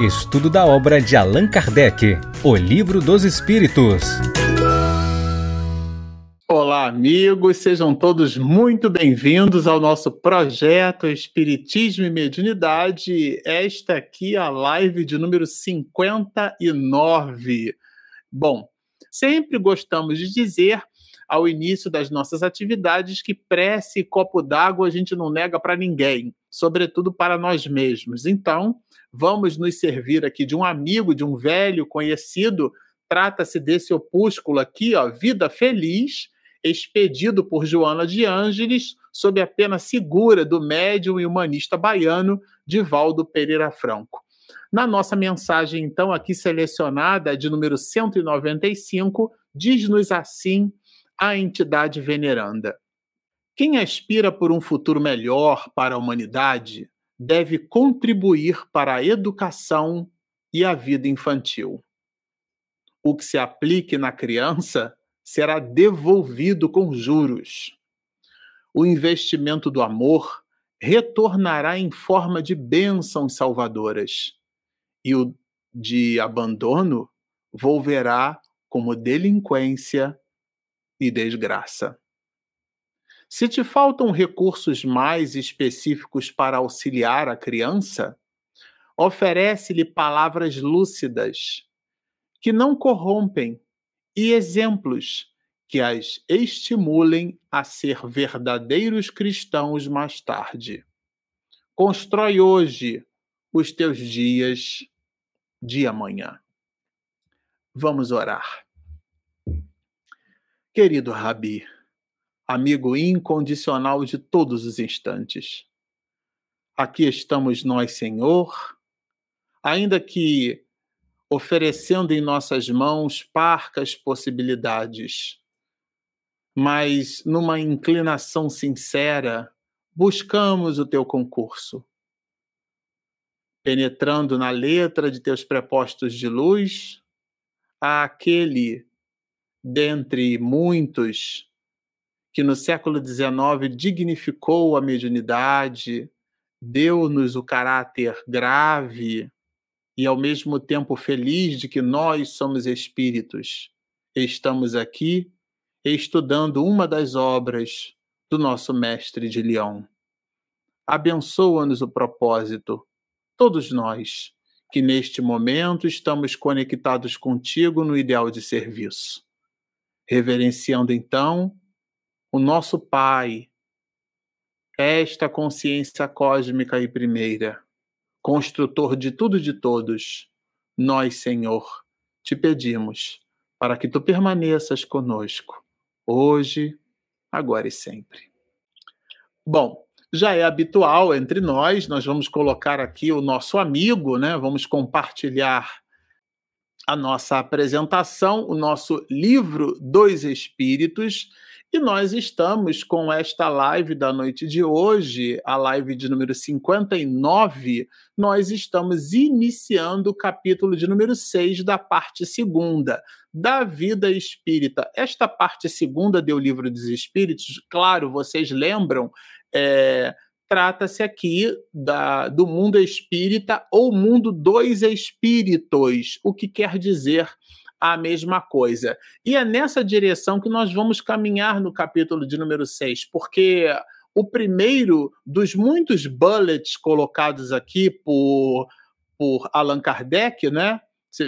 Estudo da obra de Allan Kardec, O Livro dos Espíritos. Olá, amigos, sejam todos muito bem-vindos ao nosso projeto Espiritismo e Mediunidade. Esta aqui é a live de número 59. Bom, sempre gostamos de dizer ao início das nossas atividades que prece e copo d'água a gente não nega para ninguém, sobretudo para nós mesmos. Então, vamos nos servir aqui de um amigo, de um velho conhecido. Trata-se desse opúsculo aqui, ó, Vida Feliz, expedido por Joana de Ângeles, sob a pena segura do médium e humanista baiano Divaldo Pereira Franco. Na nossa mensagem, então, aqui selecionada, de número 195, diz-nos assim a entidade veneranda. Quem aspira por um futuro melhor para a humanidade deve contribuir para a educação e a vida infantil. O que se aplique na criança será devolvido com juros. O investimento do amor retornará em forma de bênçãos salvadoras, e o de abandono volverá como delinquência e desgraça. Se te faltam recursos mais específicos para auxiliar a criança, oferece-lhe palavras lúcidas, que não corrompem, e exemplos que as estimulem a ser verdadeiros cristãos mais tarde. Constrói hoje os teus dias de amanhã. Vamos orar. Querido Rabi, amigo incondicional de todos os instantes, aqui estamos nós, Senhor, ainda que oferecendo em nossas mãos parcas possibilidades, mas numa inclinação sincera, buscamos o teu concurso. Penetrando na letra de teus prepostos de luz, àquele dentre muitos que no século XIX dignificou a mediunidade, deu-nos o caráter grave e ao mesmo tempo feliz de que nós somos espíritos. Estamos aqui estudando uma das obras do nosso mestre de Leão. Abençoa-nos o propósito, todos nós, que neste momento estamos conectados contigo no ideal de serviço reverenciando então o nosso Pai, esta consciência cósmica e primeira, construtor de tudo e de todos, nós, Senhor, te pedimos para que tu permaneças conosco, hoje, agora e sempre. Bom, já é habitual entre nós, nós vamos colocar aqui o nosso amigo, né? Vamos compartilhar a nossa apresentação, o nosso livro dos Espíritos. E nós estamos com esta live da noite de hoje, a live de número 59. Nós estamos iniciando o capítulo de número 6 da parte segunda, da vida espírita. Esta parte segunda do livro dos Espíritos, claro, vocês lembram, é, trata-se aqui da, do mundo espírita ou mundo dos espíritos, o que quer dizer a mesma coisa. E é nessa direção que nós vamos caminhar no capítulo de número 6, porque o primeiro dos muitos bullets colocados aqui por, por Allan Kardec, né?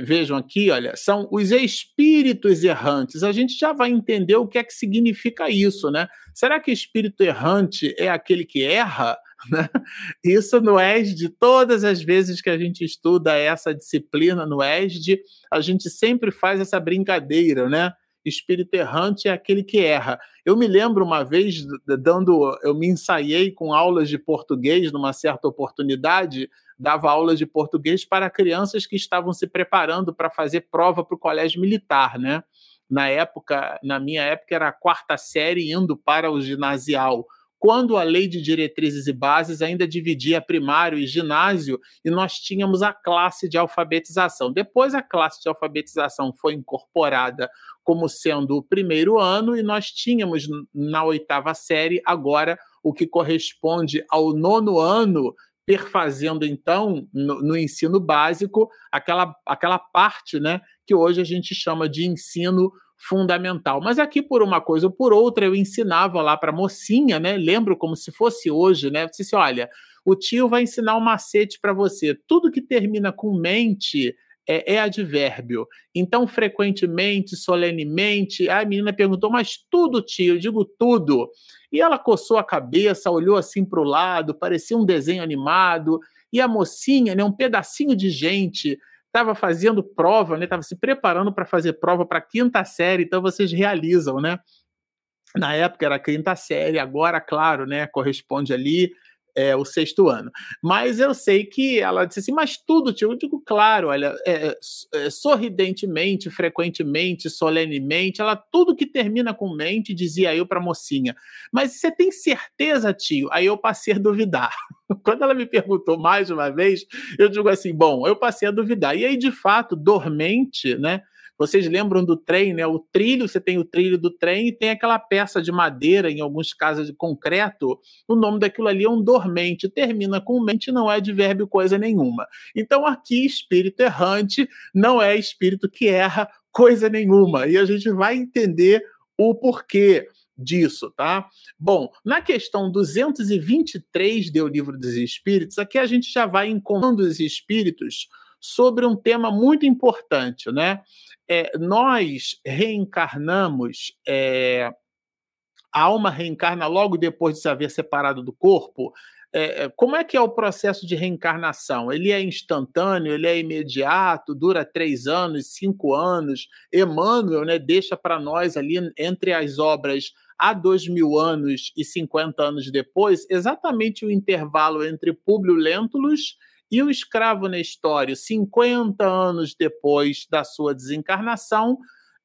vejam aqui, olha, são os espíritos errantes. A gente já vai entender o que é que significa isso, né? Será que espírito errante é aquele que erra? Né? Isso no ESD, todas as vezes que a gente estuda essa disciplina no ESD, a gente sempre faz essa brincadeira, né? Espírito errante é aquele que erra. Eu me lembro uma vez dando, eu me ensaiei com aulas de português numa certa oportunidade, dava aulas de português para crianças que estavam se preparando para fazer prova para o colégio militar, né? Na época, na minha época, era a quarta série indo para o ginasial quando a lei de diretrizes e bases ainda dividia primário e ginásio e nós tínhamos a classe de alfabetização. Depois a classe de alfabetização foi incorporada como sendo o primeiro ano e nós tínhamos na oitava série agora o que corresponde ao nono ano perfazendo então no, no, ensino básico aquela, aquela parte né, que hoje a gente chama de ensino fundamental. Mas aqui, por uma coisa ou por outra, eu ensinava lá para a mocinha, né? Lembro como se fosse hoje, né? Eu disse: olha, o tio vai ensinar um macete para você. Tudo que termina com mente é, é, advérbio. Então, frequentemente, solenemente, a menina perguntou, mas tudo, tio? Eu digo tudo. E ela coçou a cabeça, olhou assim para o lado, parecia um desenho animado. E a mocinha, né, um pedacinho de gente, estava fazendo prova, né, estava se preparando para fazer prova para quinta série. Então, vocês realizam, né? Na época era quinta série, agora, claro, né, corresponde ali é, o sexto ano. Mas eu sei que ela disse assim, mas tudo, tio, eu digo, claro, olha, é, é, sorridentemente, frequentemente, solenemente, ela tudo que termina com mente, dizia eu para a mocinha. Mas você tem certeza, tio? Aí eu passei a duvidar. Quando ela me perguntou mais uma vez, eu digo assim, bom, eu passei a duvidar. E aí, de fato, dormente, né? Vocês lembram do trem, né? O trilho, você tem o trilho do trem e tem aquela peça de madeira, em alguns casos de concreto. O nome daquilo ali é um dormente. Termina com mente, não é advérbio coisa nenhuma. Então, aqui, espírito errante não é espírito que erra coisa nenhuma. E a gente vai entender o porquê disso, tá? Bom, na questão 223 do Livro dos Espíritos, aqui a gente já vai encontrando os espíritos sobre um tema muito importante, né? É, nós reencarnamos, é, a alma reencarna logo depois de se haver separado do corpo. É, como é que é o processo de reencarnação? Ele é instantâneo, ele é imediato, dura três anos, cinco anos. Emmanuel né, deixa para nós ali entre as obras há dois mil anos e 50 anos depois, exatamente o intervalo entre Públio Lentulus e o escravo Nestório, 50 anos depois da sua desencarnação,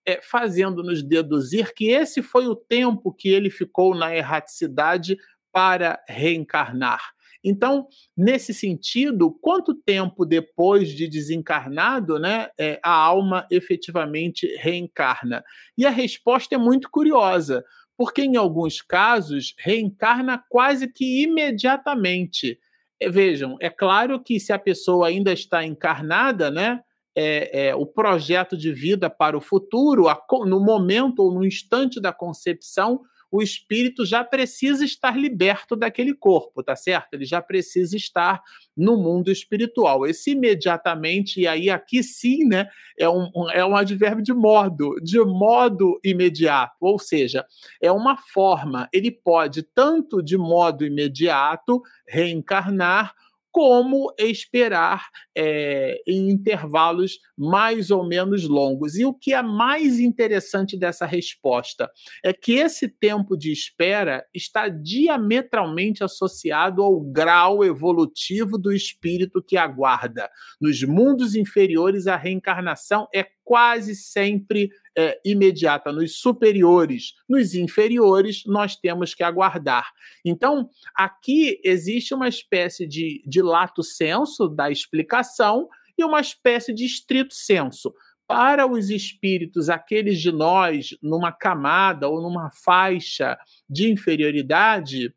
é, fazendo-nos deduzir que esse foi o tempo que ele ficou na erraticidade para reencarnar. Então, nesse sentido, quanto tempo depois de desencarnado né, é, a alma efetivamente reencarna? E a resposta é muito curiosa, porque em alguns casos reencarna quase que imediatamente. É, vejam, é claro que se a pessoa ainda está encarnada, né, é, é, o projeto de vida para o futuro, a, no momento ou no instante da concepção, o espírito já precisa estar liberto daquele corpo, tá certo? Ele já precisa estar no mundo espiritual. Esse imediatamente, e aí aqui sim, né, é um, é um advérbio de modo, de modo imediato, ou seja, é uma forma, ele pode tanto de modo imediato reencarnar, como esperar é, em intervalos mais ou menos longos. E o que é mais interessante dessa resposta é que esse tempo de espera está diametralmente associado ao grau evolutivo do espírito que aguarda. Nos mundos inferiores, a reencarnação é quase sempre é, imediata nos superiores, nos inferiores, nós temos que aguardar. Então, aqui existe uma espécie de, de lato senso da explicação e uma espécie de estrito senso. Para os espíritos, aqueles de nós, numa camada ou numa faixa de inferioridade,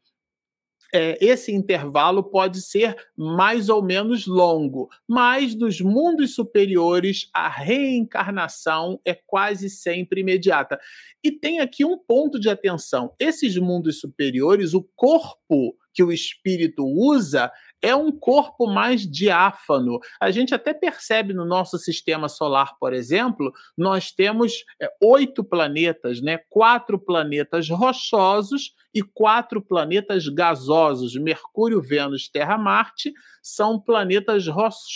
é, esse intervalo pode ser mais ou menos longo, mas dos mundos superiores, a reencarnação é quase sempre imediata. E tem aqui um ponto de atenção: esses mundos superiores, o corpo que o espírito usa é um corpo mais diáfano. A gente até percebe no nosso sistema solar, por exemplo, nós temos é, oito planetas, né? quatro planetas rochosos e quatro planetas gasosos. Mercúrio, Vênus, Terra, Marte são planetas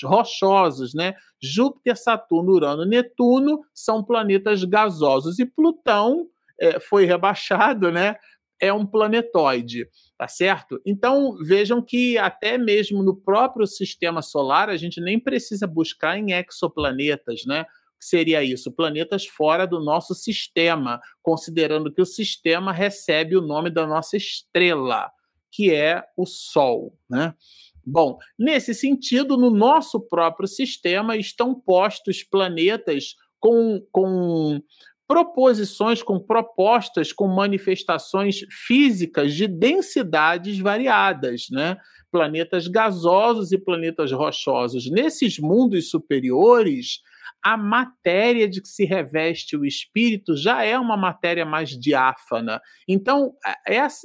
rochosos, né? Júpiter, Saturno, Urano, Netuno são planetas gasosos e Plutão é, foi rebaixado, né? é um planetoide, tá certo? Então vejam que até mesmo no próprio sistema solar a gente nem precisa buscar em exoplanetas, né? Que seria isso? Planetas fora do nosso sistema, considerando que o sistema recebe o nome da nossa estrela, que é o Sol, né? Bom, nesse sentido, no nosso próprio sistema estão postos planetas com, com proposições com propostas com manifestações físicas de densidades variadas, né? planetas gasosos e planetas rochosos. Nesses mundos superiores, a matéria de que se reveste o espírito já é uma matéria mais diáfana. Então,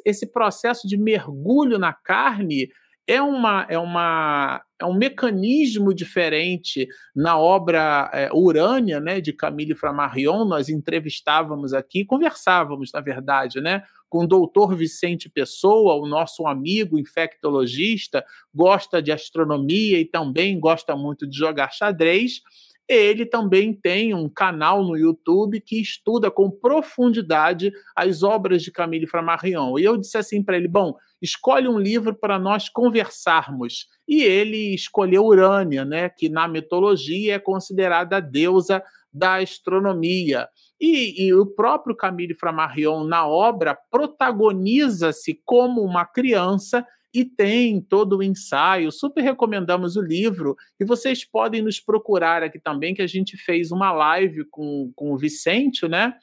esse processo de mergulho na carne é, uma, é, uma, é um mecanismo diferente na obra é, Urânia, né, de Camille Flammarion. Nós entrevistávamos aqui, conversávamos, na verdade, né, com o doutor Vicente Pessoa, o nosso amigo infectologista, gosta de astronomia e também gosta muito de jogar xadrez ele também tem um canal no YouTube que estuda com profundidade as obras de Camille Flammarion. E eu disse assim para ele: bom, escolhe um livro para nós conversarmos. E ele escolheu Urânia, né, que na mitologia é considerada a deusa da astronomia. E, e, o próprio Camille Flammarion, na obra, protagoniza-se como uma criança e tem todo o ensaio. Super recomendamos o livro. E vocês podem nos procurar aqui também, que a gente fez uma live com, com o Vicente, né?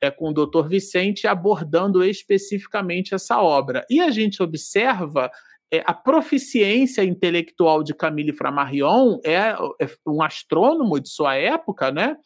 É, com o doutor Vicente, abordando especificamente essa obra. E a gente observa é, a proficiência intelectual de Camille Flammarion, é, é um astrônomo de sua época, né?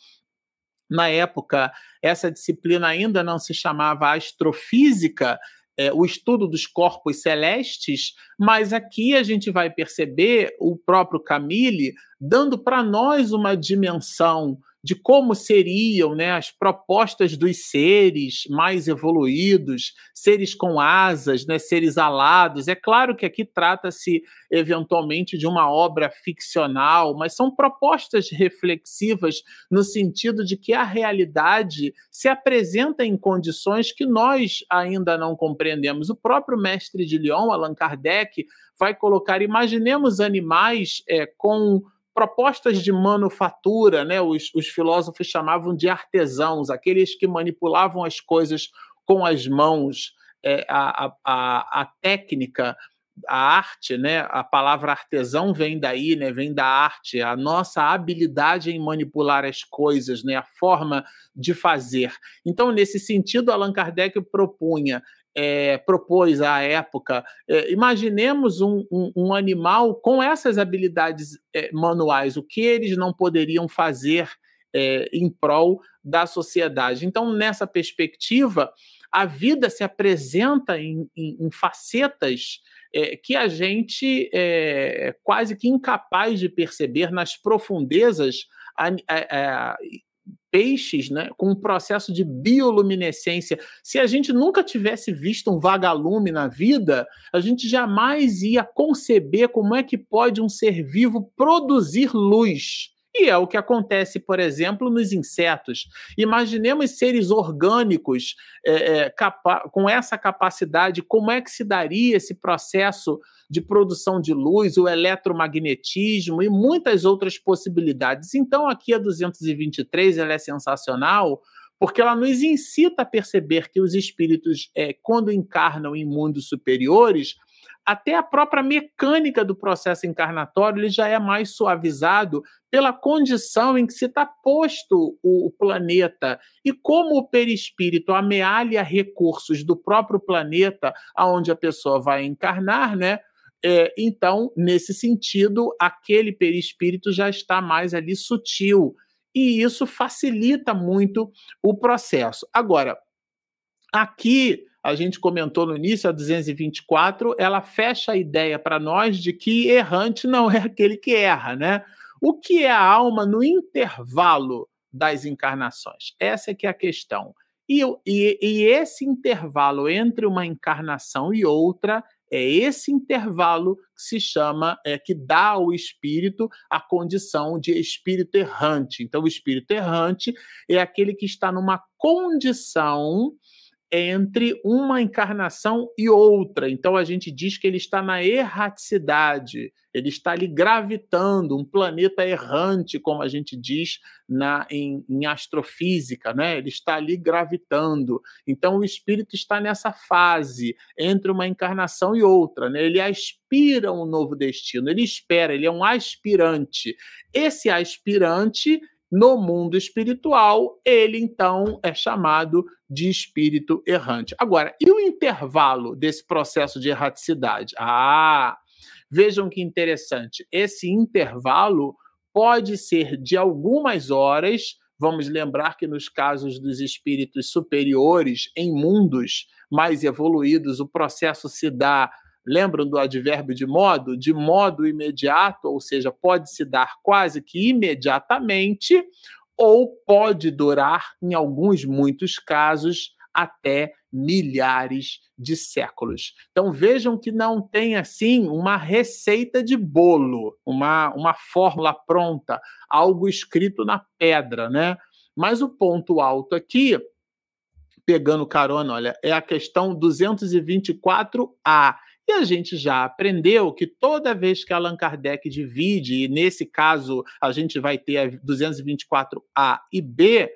Na época, essa disciplina ainda não se chamava astrofísica, é, o estudo dos corpos celestes, mas aqui a gente vai perceber o próprio Camille dando para nós uma dimensão de como seriam né, as propostas dos seres mais evoluídos, seres com asas, né, seres alados. É claro que aqui trata-se eventualmente de uma obra ficcional, mas são propostas reflexivas no sentido de que a realidade se apresenta em condições que nós ainda não compreendemos. O próprio mestre de Lyon, Allan Kardec, vai colocar: imaginemos animais é, com propostas de manufatura, né? Os, os filósofos chamavam de artesãos, aqueles que manipulavam as coisas com as mãos, é, a, a, a técnica, a arte, né? A palavra artesão vem daí, né? Vem da arte, a nossa habilidade em manipular as coisas, né? A forma de fazer. Então, nesse sentido, Allan Kardec propunha é, propôs à época. É, imaginemos um, um, um, animal com essas habilidades é, manuais, o que eles não poderiam fazer em prol da sociedade. Então, nessa perspectiva, a vida se apresenta em, em, em facetas que a gente é quase que incapaz de perceber nas profundezas peixes né, com um processo de bioluminescência. Se a gente nunca tivesse visto um vagalume na vida, a gente jamais ia conceber como é que pode um ser vivo produzir luz. E é o que acontece, por exemplo, nos insetos. Imaginemos seres orgânicos é, é, com essa capacidade, como é que se daria esse processo de produção de luz, o eletromagnetismo e muitas outras possibilidades. Então, aqui a 223 ela é sensacional porque ela nos incita a perceber que os espíritos, é, quando encarnam em mundos superiores, até a própria mecânica do processo encarnatório ele já é mais suavizado pela condição em que se está posto o, planeta e como o perispírito amealha recursos do próprio planeta aonde a pessoa vai encarnar, né? É, então, nesse sentido, aquele perispírito já está mais ali sutil e isso facilita muito o processo. Agora, aqui a gente comentou no início, a 224, ela fecha a ideia para nós de que errante não é aquele que erra, né? O que é a alma no intervalo das encarnações? Essa é que é a questão. E, e, e esse intervalo entre uma encarnação e outra é esse intervalo que se chama, é, que dá ao espírito a condição de espírito errante. Então, o espírito errante é aquele que está numa condição entre uma encarnação e outra. Então a gente diz que ele está na erraticidade, ele está ali gravitando, um planeta errante, como a gente diz na, em, em astrofísica, né? ele está ali gravitando. Então o espírito está nessa fase entre uma encarnação e outra, né? ele aspira um novo destino, ele espera, ele é um aspirante. Esse aspirante no mundo espiritual, ele então é chamado de espírito errante. Agora, e o intervalo desse processo de erraticidade? Ah, Vejam que interessante, esse intervalo pode ser de algumas horas. Vamos lembrar que nos casos dos espíritos superiores, em mundos mais evoluídos, o processo se dá Lembram do advérbio de modo? De modo imediato, ou seja, pode se dar quase que imediatamente, ou pode durar, em alguns, muitos casos, até milhares de séculos. Então vejam que não tem assim uma receita de bolo, uma, uma fórmula pronta, algo escrito na pedra, né? Mas o ponto alto aqui, pegando carona, olha, é a questão 224A. E a gente já aprendeu que toda vez que Allan Kardec divide, e nesse caso a gente vai ter a 224A e B,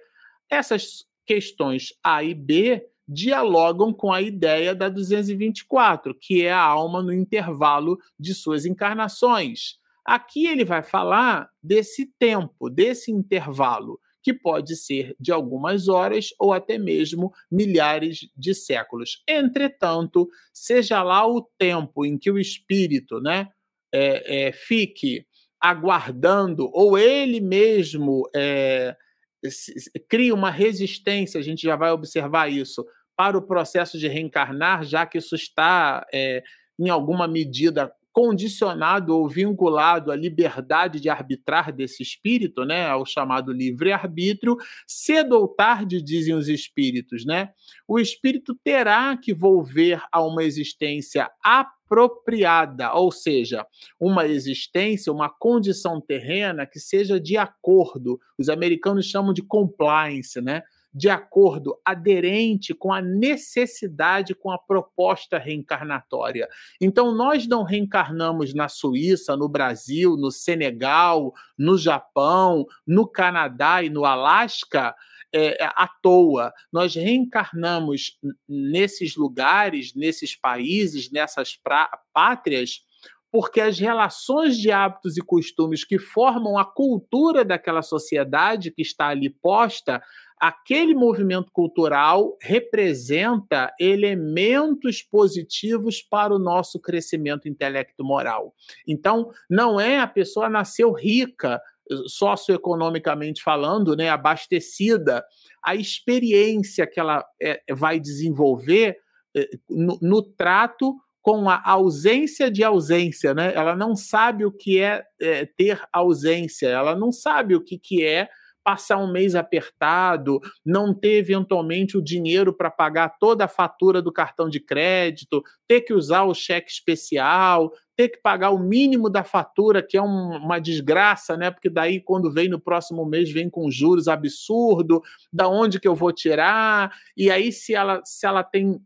essas questões A e B dialogam com a ideia da 224, que é a alma no intervalo de suas encarnações. Aqui ele vai falar desse tempo, desse intervalo que pode ser de algumas horas ou até mesmo milhares de séculos. Entretanto, seja lá o tempo em que o espírito né, é, é, fique aguardando, ou ele mesmo é, cria uma resistência, a gente já vai observar isso, para o processo de reencarnar, já que isso está, é, em alguma medida, condicionado ou vinculado à liberdade de arbitrar desse espírito, né, ao chamado livre-arbítrio, cedo ou tarde, dizem os espíritos, né, o espírito terá que volver a uma existência apropriada, ou seja, uma existência, uma condição terrena que seja de acordo. Os americanos chamam de compliance, né? De acordo, aderente com a necessidade, com a proposta reencarnatória. Então, nós não reencarnamos na Suíça, no Brasil, no Senegal, no Japão, no Canadá e no Alasca. É, à toa. Nós reencarnamos nesses lugares, nesses países, nessas pátrias, porque as relações de hábitos e costumes que formam a cultura daquela sociedade que está ali posta aquele movimento cultural representa elementos positivos para o nosso crescimento intelecto-moral. Então, não é a pessoa nasceu rica, socioeconomicamente falando, né, abastecida, a experiência que ela é, vai desenvolver é, no, no trato com a ausência de ausência, né? Ela não sabe o que é, é, ter ausência, ela não sabe o que, que é passar um mês apertado, não ter eventualmente o dinheiro para pagar toda a fatura do cartão de crédito, ter que usar o cheque especial, ter que pagar o mínimo da fatura, que é um, uma desgraça, né? Porque daí quando vem no próximo mês vem com juros absurdo, da onde que eu vou tirar? E aí se ela se ela tem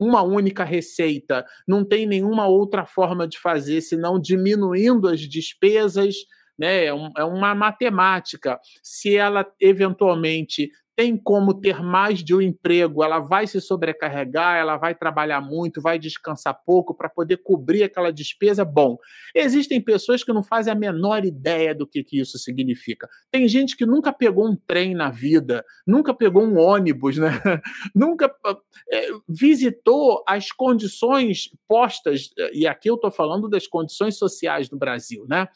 uma única receita, não tem nenhuma outra forma de fazer senão diminuindo as despesas, né? É, um, é uma matemática. Se ela eventualmente tem como ter mais de um emprego, ela vai se sobrecarregar, ela vai trabalhar muito, vai descansar pouco para poder cobrir aquela despesa. Bom, existem pessoas que não fazem a menor ideia do que, que isso significa. Tem gente que nunca pegou um trem na vida, nunca pegou um ônibus, né? nunca é, visitou as condições postas, e aqui eu estou falando das condições sociais no Brasil, né?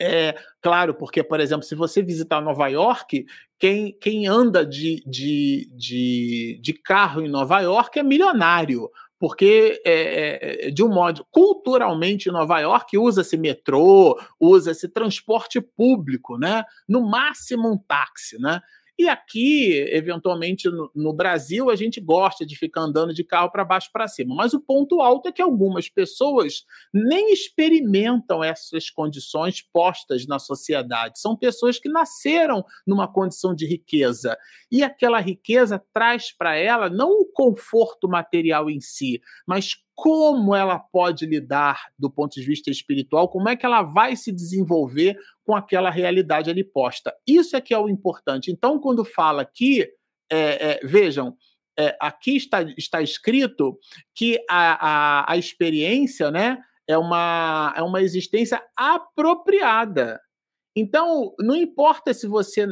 É, claro, porque, por exemplo, se você visitar Nova York, quem, quem anda de, de, de, de carro em Nova York é milionário, porque, é, é, é de um modo, culturalmente, Nova York usa-se metrô, usa-se transporte público, né? no máximo um táxi. Né? E aqui, eventualmente, no, no, Brasil, a gente gosta de ficar andando de carro para baixo para cima. Mas o ponto alto é que algumas pessoas nem experimentam essas condições postas na sociedade. São pessoas que nasceram numa condição de riqueza. E aquela riqueza traz para ela não o conforto material em si, mas como ela pode lidar do ponto de vista espiritual, como é que ela vai se desenvolver com aquela realidade ali posta. Isso é que é o importante. Então, quando fala aqui, é, é, vejam, é, aqui está, está escrito que a, a, a experiência né, é, uma, é uma existência apropriada. Então, não importa se você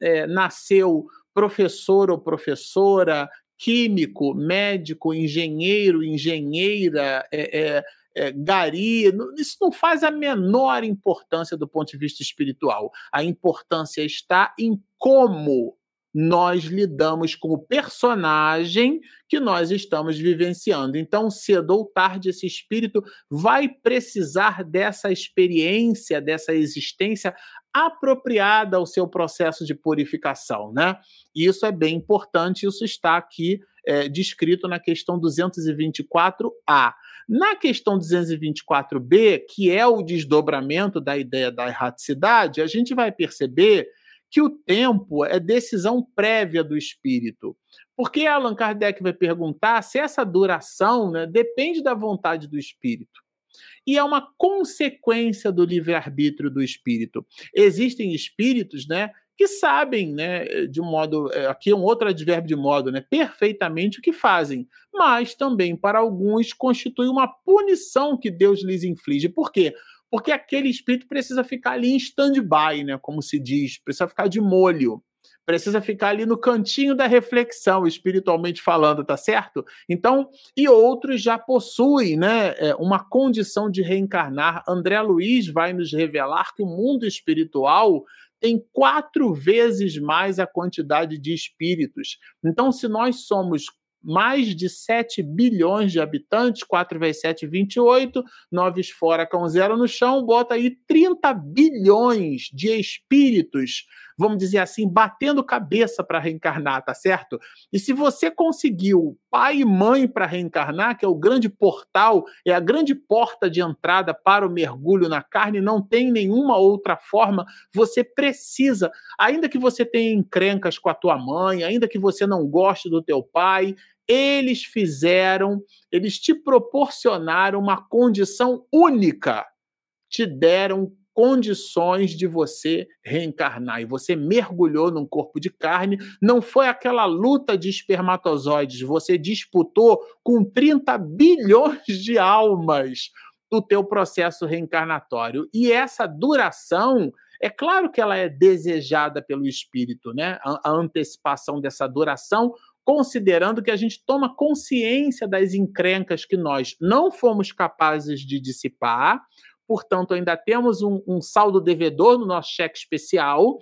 é, nasceu professor ou professora, químico, médico, engenheiro, engenheira, é, é, é, gari, isso não faz a menor importância do ponto de vista espiritual. A importância está em como nós lidamos com o personagem que nós estamos vivenciando. Então, cedo ou tarde, esse espírito vai precisar dessa experiência, dessa existência apropriada ao seu processo de purificação, né? E isso é bem importante, isso está aqui é, descrito na questão 224A. Na questão 224B, que é o desdobramento da ideia da erraticidade, a gente vai perceber que o tempo é decisão prévia do espírito. Porque Allan Kardec vai perguntar se essa duração né, depende da vontade do espírito. E é uma consequência do livre-arbítrio do espírito. Existem espíritos né, que sabem, né, de um modo, é, aqui é um outro advérbio de modo, né, perfeitamente o que fazem, mas também para alguns constitui uma punição que Deus lhes inflige. Por quê? Porque aquele espírito precisa ficar ali em stand-by, né, como se diz, precisa ficar de molho precisa ficar ali no cantinho da reflexão, espiritualmente falando, tá certo? Então, e outros já possuem né, é, uma condição de reencarnar. André Luiz vai nos revelar que o mundo espiritual tem quatro vezes mais a quantidade de espíritos. Então, se nós somos mais de 7 bilhões de habitantes, 4 vezes 7, 28, 9 fora com zero no chão, bota aí 30 bilhões de espíritos, vamos dizer assim, batendo cabeça para reencarnar, tá certo? E se você conseguiu pai e mãe para reencarnar, que é o grande portal, é a grande porta de entrada para o mergulho na carne, não tem nenhuma outra forma, você precisa, ainda que você tenha encrencas com a tua mãe, ainda que você não goste do teu pai, eles fizeram, eles te proporcionaram uma condição única, te deram condições de você reencarnar. E você mergulhou num corpo de carne, não foi aquela luta de espermatozoides, você disputou com 30 bilhões de almas o teu processo reencarnatório. E essa duração é claro que ela é desejada pelo espírito, né? A, antecipação dessa duração considerando que a gente toma consciência das encrencas que nós não fomos capazes de dissipar, portanto, ainda temos um, um saldo devedor no nosso cheque especial,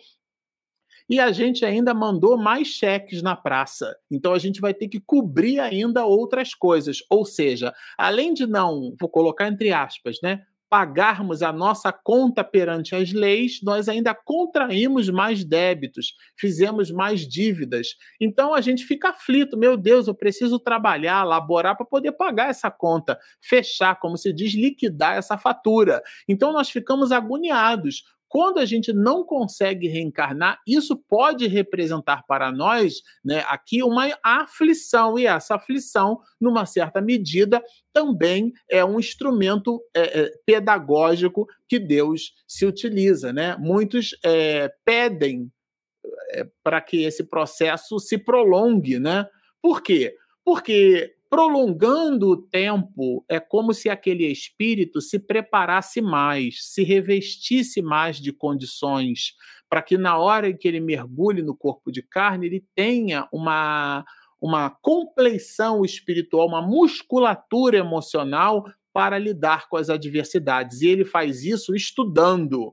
e a gente ainda mandou mais cheques na praça. Então a gente vai ter que cobrir ainda outras coisas. Ou seja, além de não, vou colocar entre aspas, né? Pagarmos a nossa conta perante as leis, nós ainda contraímos mais débitos, fizemos mais dívidas. Então a gente fica aflito, meu Deus, eu preciso trabalhar, laborar para poder pagar essa conta, fechar, como se diz, liquidar essa fatura. Então nós ficamos agoniados. Quando a gente não consegue reencarnar, isso pode representar para nós né, aqui uma aflição, e essa aflição, numa certa medida, também é um instrumento é, é, pedagógico que Deus se utiliza. Né? Muitos é, pedem é, para que esse processo se prolongue. Né? Por quê? Porque prolongando o tempo, é como se aquele espírito se preparasse mais, se revestisse mais de condições, para que na hora em que ele mergulhe no corpo de carne, ele tenha uma, uma compleição espiritual, uma musculatura emocional para lidar com as adversidades. E ele faz isso estudando.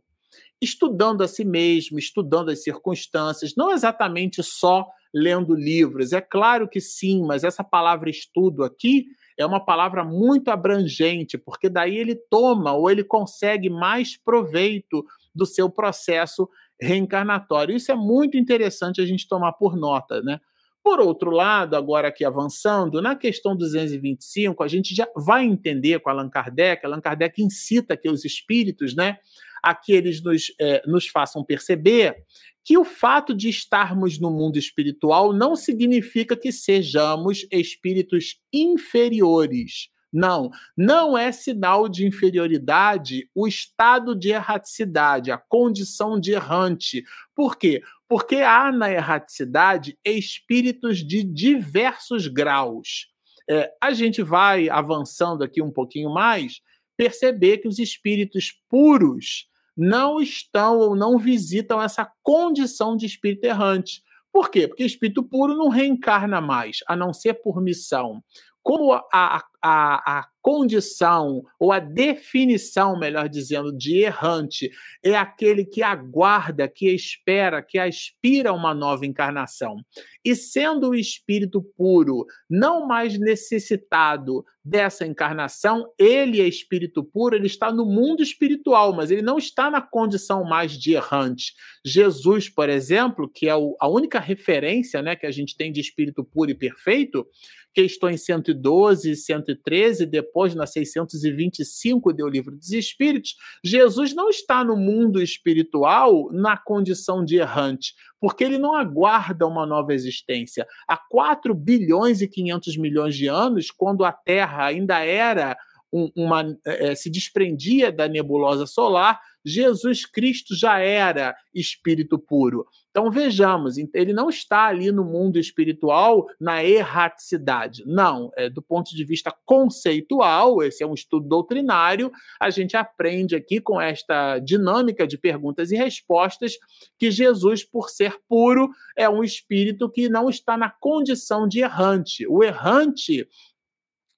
Estudando a si mesmo, estudando as circunstâncias, não exatamente só lendo livros? É claro que sim, mas essa palavra estudo aqui é uma palavra muito abrangente, porque daí ele toma ou ele consegue mais proveito do seu processo reencarnatório. Isso é muito interessante a gente tomar por nota, né? Por outro lado, agora aqui avançando, na questão 225, a gente já vai entender com Allan Kardec, Allan Kardec incita que os espíritos, né, a que eles nos, é, nos façam perceber que o fato de estarmos no mundo espiritual não significa que sejamos espíritos inferiores. Não, não é sinal de inferioridade o estado de erraticidade, a condição de errante. Por quê? Porque há na erraticidade espíritos de diversos graus. É, a gente vai avançando aqui um pouquinho mais, perceber que os espíritos puros não estão ou não visitam essa condição de espírito errante. Por quê? Porque espírito puro não reencarna mais, a não ser por missão. Como a, a, a condição, ou a definição, melhor dizendo, de errante, é aquele que aguarda, que espera, que aspira a uma nova encarnação. E sendo o espírito puro não mais necessitado dessa encarnação, ele é espírito puro, ele está no mundo espiritual, mas ele não está na condição mais de errante. Jesus, por exemplo, que é a única referência né, que a gente tem de espírito puro e perfeito, questões 112 e 113, depois na 625 do Livro dos Espíritos, Jesus não está no mundo espiritual na condição de errante, porque ele não aguarda uma nova existência. Há 4 bilhões e 500 milhões de anos, quando a Terra ainda era uma, é, se desprendia da nebulosa solar, Jesus Cristo já era espírito puro. Então vejamos, ele não está ali no mundo espiritual na erraticidade. Não, é, do ponto de vista conceitual, esse é um estudo doutrinário, a gente aprende aqui com esta dinâmica de perguntas e respostas que Jesus, por ser puro, é um espírito que não está na condição de errante. O errante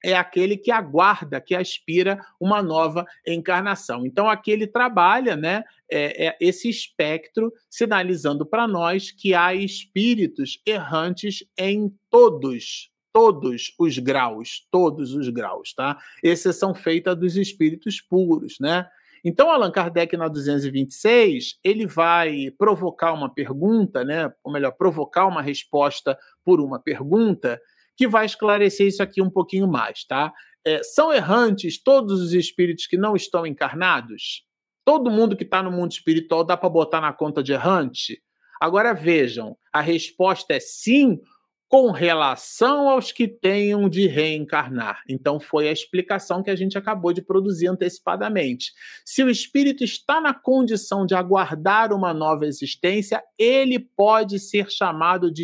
é aquele que aguarda, que aspira uma nova encarnação. Então, aqui ele trabalha né, é, é esse espectro, sinalizando para nós que há espíritos errantes em todos, todos os graus, todos os graus, tá? Exceção feita dos espíritos puros, né? Então, Allan Kardec, na 226, ele vai provocar uma pergunta, né? ou melhor, provocar uma resposta por uma pergunta, que vai esclarecer isso aqui um pouquinho mais, tá? É, são errantes todos os espíritos que não estão encarnados? Todo mundo que está no mundo espiritual dá para botar na conta de errante? Agora vejam, a resposta é sim, com relação aos que tenham de reencarnar. Então, foi a explicação que a gente acabou de produzir antecipadamente. Se o espírito está na condição de aguardar uma nova existência, ele pode ser chamado de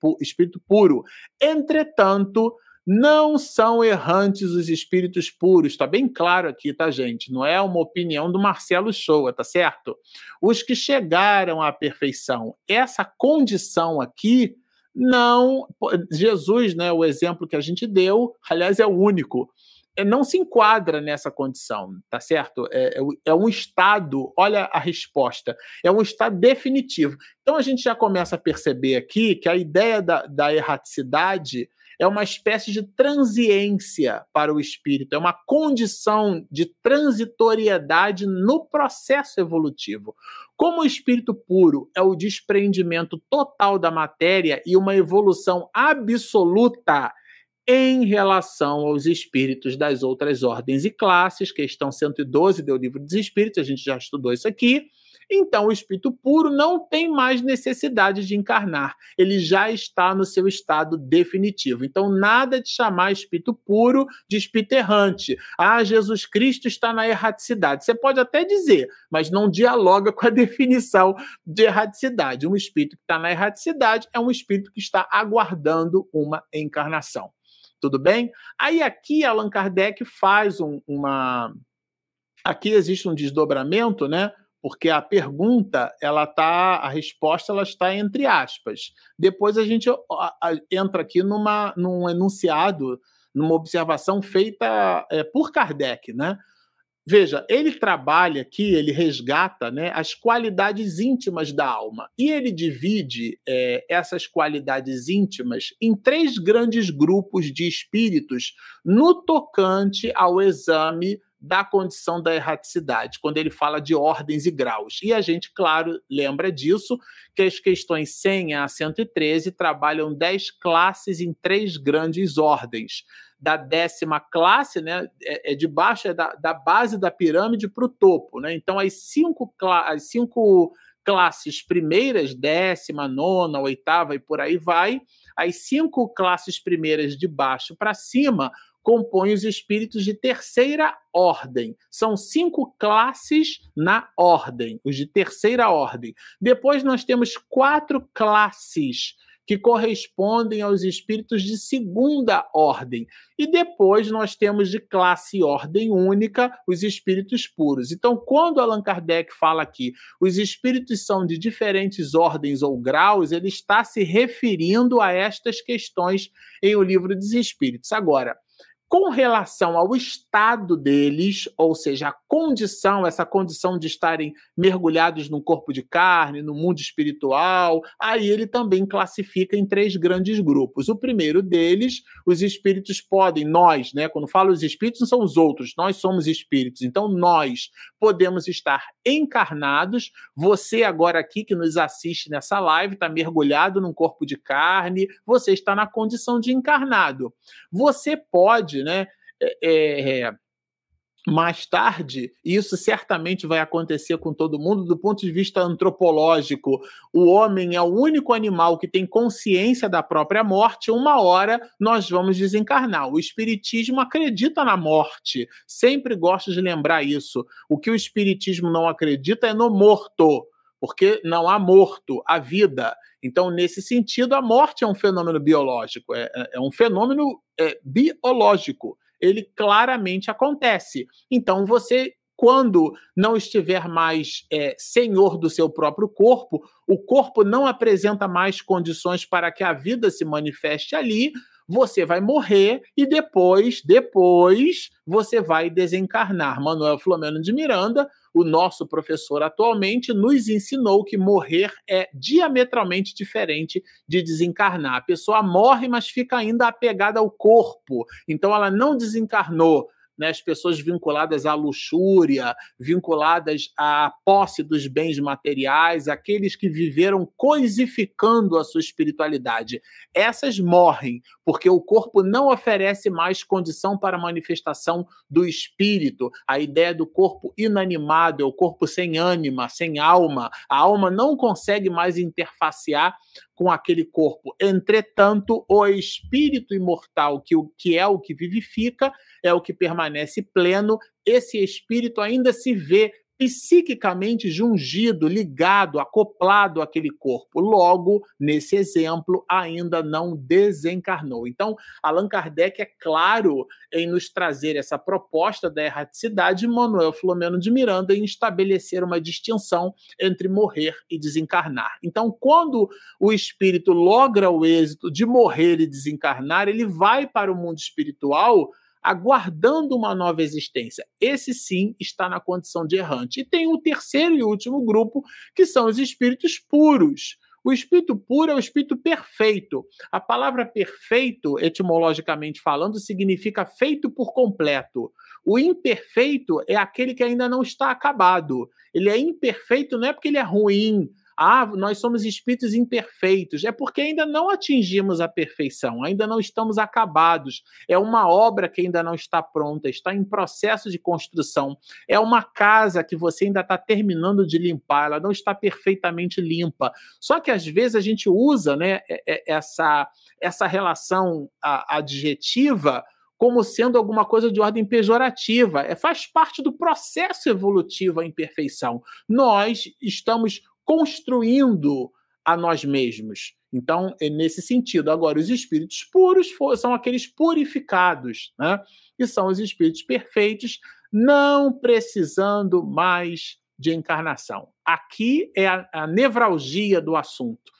pu espírito puro. Entretanto, não são errantes os espíritos puros. Está bem claro aqui, tá, gente? Não é uma opinião do Marcelo Shoa, tá certo? Os que chegaram à perfeição. Essa condição aqui não. Jesus, né, o exemplo que a gente deu, aliás, é o único. É, não se enquadra nessa condição, tá certo? É, é, é um estado, olha a resposta, é um estado definitivo. Então a gente já começa a perceber aqui que a ideia da, da erraticidade é uma espécie de transiência para o espírito, é uma condição de transitoriedade no processo evolutivo. Como o espírito puro é o desprendimento total da matéria e uma evolução absoluta em relação aos espíritos das outras ordens e classes, questão 112 do livro dos espíritos, a gente já estudou isso aqui. Então, o espírito puro não tem mais necessidade de encarnar, ele já está no seu estado definitivo. Então, nada de chamar espírito puro de espírito errante. Ah, Jesus Cristo está na erraticidade. Você pode até dizer, mas não dialoga com a definição de erraticidade. Um espírito que está na erraticidade é um espírito que está aguardando uma encarnação. Tudo bem? Aí aqui Allan Kardec faz um, uma. Aqui existe um desdobramento, né? Porque a pergunta, ela tá, a resposta ela está entre aspas. Depois a gente entra aqui numa, num enunciado, numa observação feita é, por Kardec, né? Veja, ele trabalha aqui, ele resgata né, as qualidades íntimas da alma. E ele divide é, essas qualidades íntimas em três grandes grupos de espíritos no tocante ao exame da condição da erraticidade, quando ele fala de ordens e graus. E a gente, claro, lembra disso, que as questões 100 a 113 trabalham 10 classes em três grandes ordens. Da décima classe, né, é, é de baixo, é da, da base da pirâmide para o topo. Né? Então, as cinco, as cinco classes primeiras, décima, nona, oitava e por aí vai, as cinco classes primeiras de baixo para cima compõem os espíritos de terceira ordem. São cinco classes na ordem, os de terceira ordem. Depois nós temos quatro classes que correspondem aos espíritos de segunda ordem. E depois nós temos de classe e ordem única os espíritos puros. Então, quando Allan Kardec fala aqui, os espíritos são de diferentes ordens ou graus, ele está se referindo a estas questões em O Livro dos Espíritos. Agora, com relação ao estado deles, ou seja, a condição, essa condição de estarem mergulhados num corpo de carne, no mundo espiritual, aí ele também classifica em três grandes grupos. O primeiro deles, os espíritos podem, nós, né? Quando falo os espíritos, não são os outros, nós somos espíritos. Então, nós podemos estar encarnados. Você agora aqui que nos assiste nessa live está mergulhado num corpo de carne, você está na condição de encarnado. Você pode né? É, é, mais tarde, e isso certamente vai acontecer com todo mundo, do ponto de vista antropológico, o homem é o único animal que tem consciência da própria morte, uma hora nós vamos desencarnar. O Espiritismo acredita na morte, sempre gosto de lembrar isso. O que o Espiritismo não acredita é no morto, porque não há morto, há vida. Então, nesse sentido, a morte é um fenômeno biológico, é, é, é um fenômeno é, biológico. Ele claramente acontece. Então, você, quando não estiver mais é, senhor do seu próprio corpo, o corpo não apresenta mais condições para que a vida se manifeste ali, você vai morrer e depois, depois, você vai desencarnar. Manuel Flamengo de Miranda o nosso professor atualmente nos ensinou que morrer é diametralmente diferente de desencarnar. A pessoa morre, mas fica ainda apegada ao corpo. Então ela não desencarnou né, as pessoas vinculadas à luxúria, vinculadas à posse dos bens materiais, aqueles que viveram coisificando a sua espiritualidade. Essas morrem, porque o corpo não oferece mais condição para a manifestação do espírito. A ideia do corpo inanimado é o corpo sem ânima, sem alma. A alma não consegue mais interfacear com aquele corpo. Entretanto, o espírito imortal, que, o, que é o que vivifica, é o que permanece pleno, esse espírito ainda se vê psiquicamente jungido, ligado, acoplado àquele corpo. Logo, nesse exemplo, ainda não desencarnou. Então, Allan Kardec é claro em nos trazer essa proposta da erraticidade, Manuel Filomeno de Miranda em estabelecer uma distinção entre morrer e desencarnar. Então, quando o espírito logra o êxito de morrer e desencarnar, ele vai para o mundo espiritual aguardando uma nova existência. Esse sim está na condição de errante. E tem o terceiro e último grupo, que são os espíritos puros. O espírito puro é o espírito perfeito. A palavra perfeito, etimologicamente falando, significa feito por completo. O imperfeito é aquele que ainda não está acabado. Ele é imperfeito não é porque ele é ruim, ah, nós somos espíritos imperfeitos. É porque ainda não atingimos a perfeição, ainda não estamos acabados. É uma obra que ainda não está pronta, está em processo de construção. É uma casa que você ainda está terminando de limpar, ela não está perfeitamente limpa. Só que às vezes a gente usa né, essa, essa relação adjetiva como sendo alguma coisa de ordem pejorativa. É, faz parte do processo evolutivo a imperfeição. Nós estamos construindo a nós mesmos. Então, é nesse sentido. Agora, os espíritos puros são aqueles purificados, né? E são os espíritos perfeitos, não precisando mais de encarnação. Aqui é a, a nevralgia do assunto.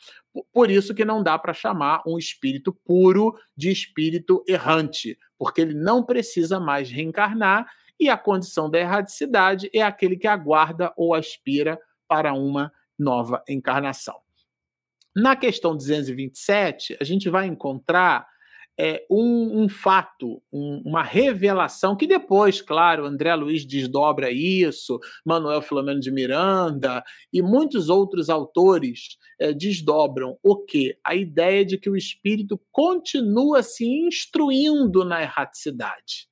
Por isso que não dá para chamar um espírito puro de espírito errante, porque ele não precisa mais reencarnar e a condição da erradicidade é aquele que aguarda ou aspira para uma nova encarnação. Na questão 227, a gente vai encontrar é, um, um, fato, um, uma revelação, que depois, claro, André Luiz desdobra isso, Manuel Filomeno de Miranda e muitos outros autores é, desdobram o que? A ideia de que o espírito continua se instruindo na erraticidade.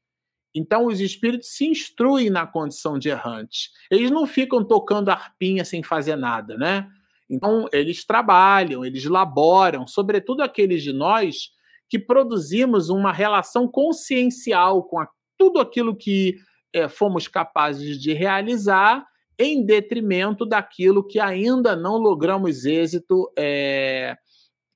Então, os espíritos se instruem na condição de errantes. Eles não ficam tocando arpinha sem fazer nada, né? Então, eles trabalham, eles laboram, sobretudo aqueles de nós que produzimos uma relação consciencial com a, tudo aquilo que é, fomos capazes de realizar, em detrimento daquilo que ainda não logramos êxito é,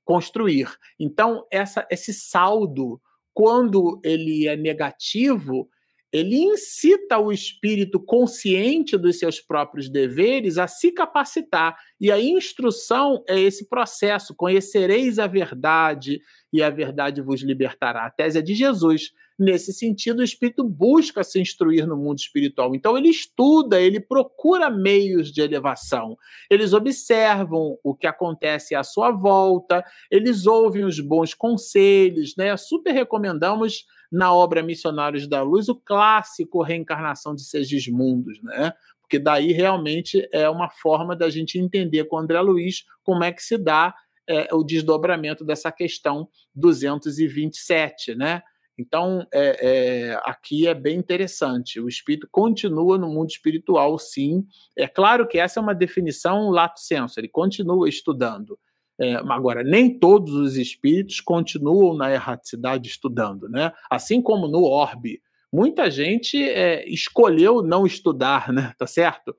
construir. Então, essa, esse saldo quando ele é negativo, ele incita o espírito consciente dos seus próprios deveres a se capacitar. E a instrução é esse processo: conhecereis a verdade e a verdade vos libertará. A tese é de Jesus. Nesse sentido, o espírito busca se instruir no mundo espiritual. Então, ele estuda, ele procura meios de elevação. Eles observam o que acontece à sua volta, eles ouvem os bons conselhos, né? Super recomendamos na obra Missionários da Luz o clássico Reencarnação de Segismundos, né? Porque daí realmente é uma forma da gente entender com André Luiz como é que se dá é, o desdobramento dessa questão 227, né? Então, é, é, aqui é bem interessante. O espírito continua no mundo espiritual, sim. É claro que essa é uma definição lato sensu, ele continua estudando. É, agora, nem todos os espíritos continuam na erraticidade estudando, né? Assim como no orbe. Muita gente é, escolheu não estudar, né? Tá certo?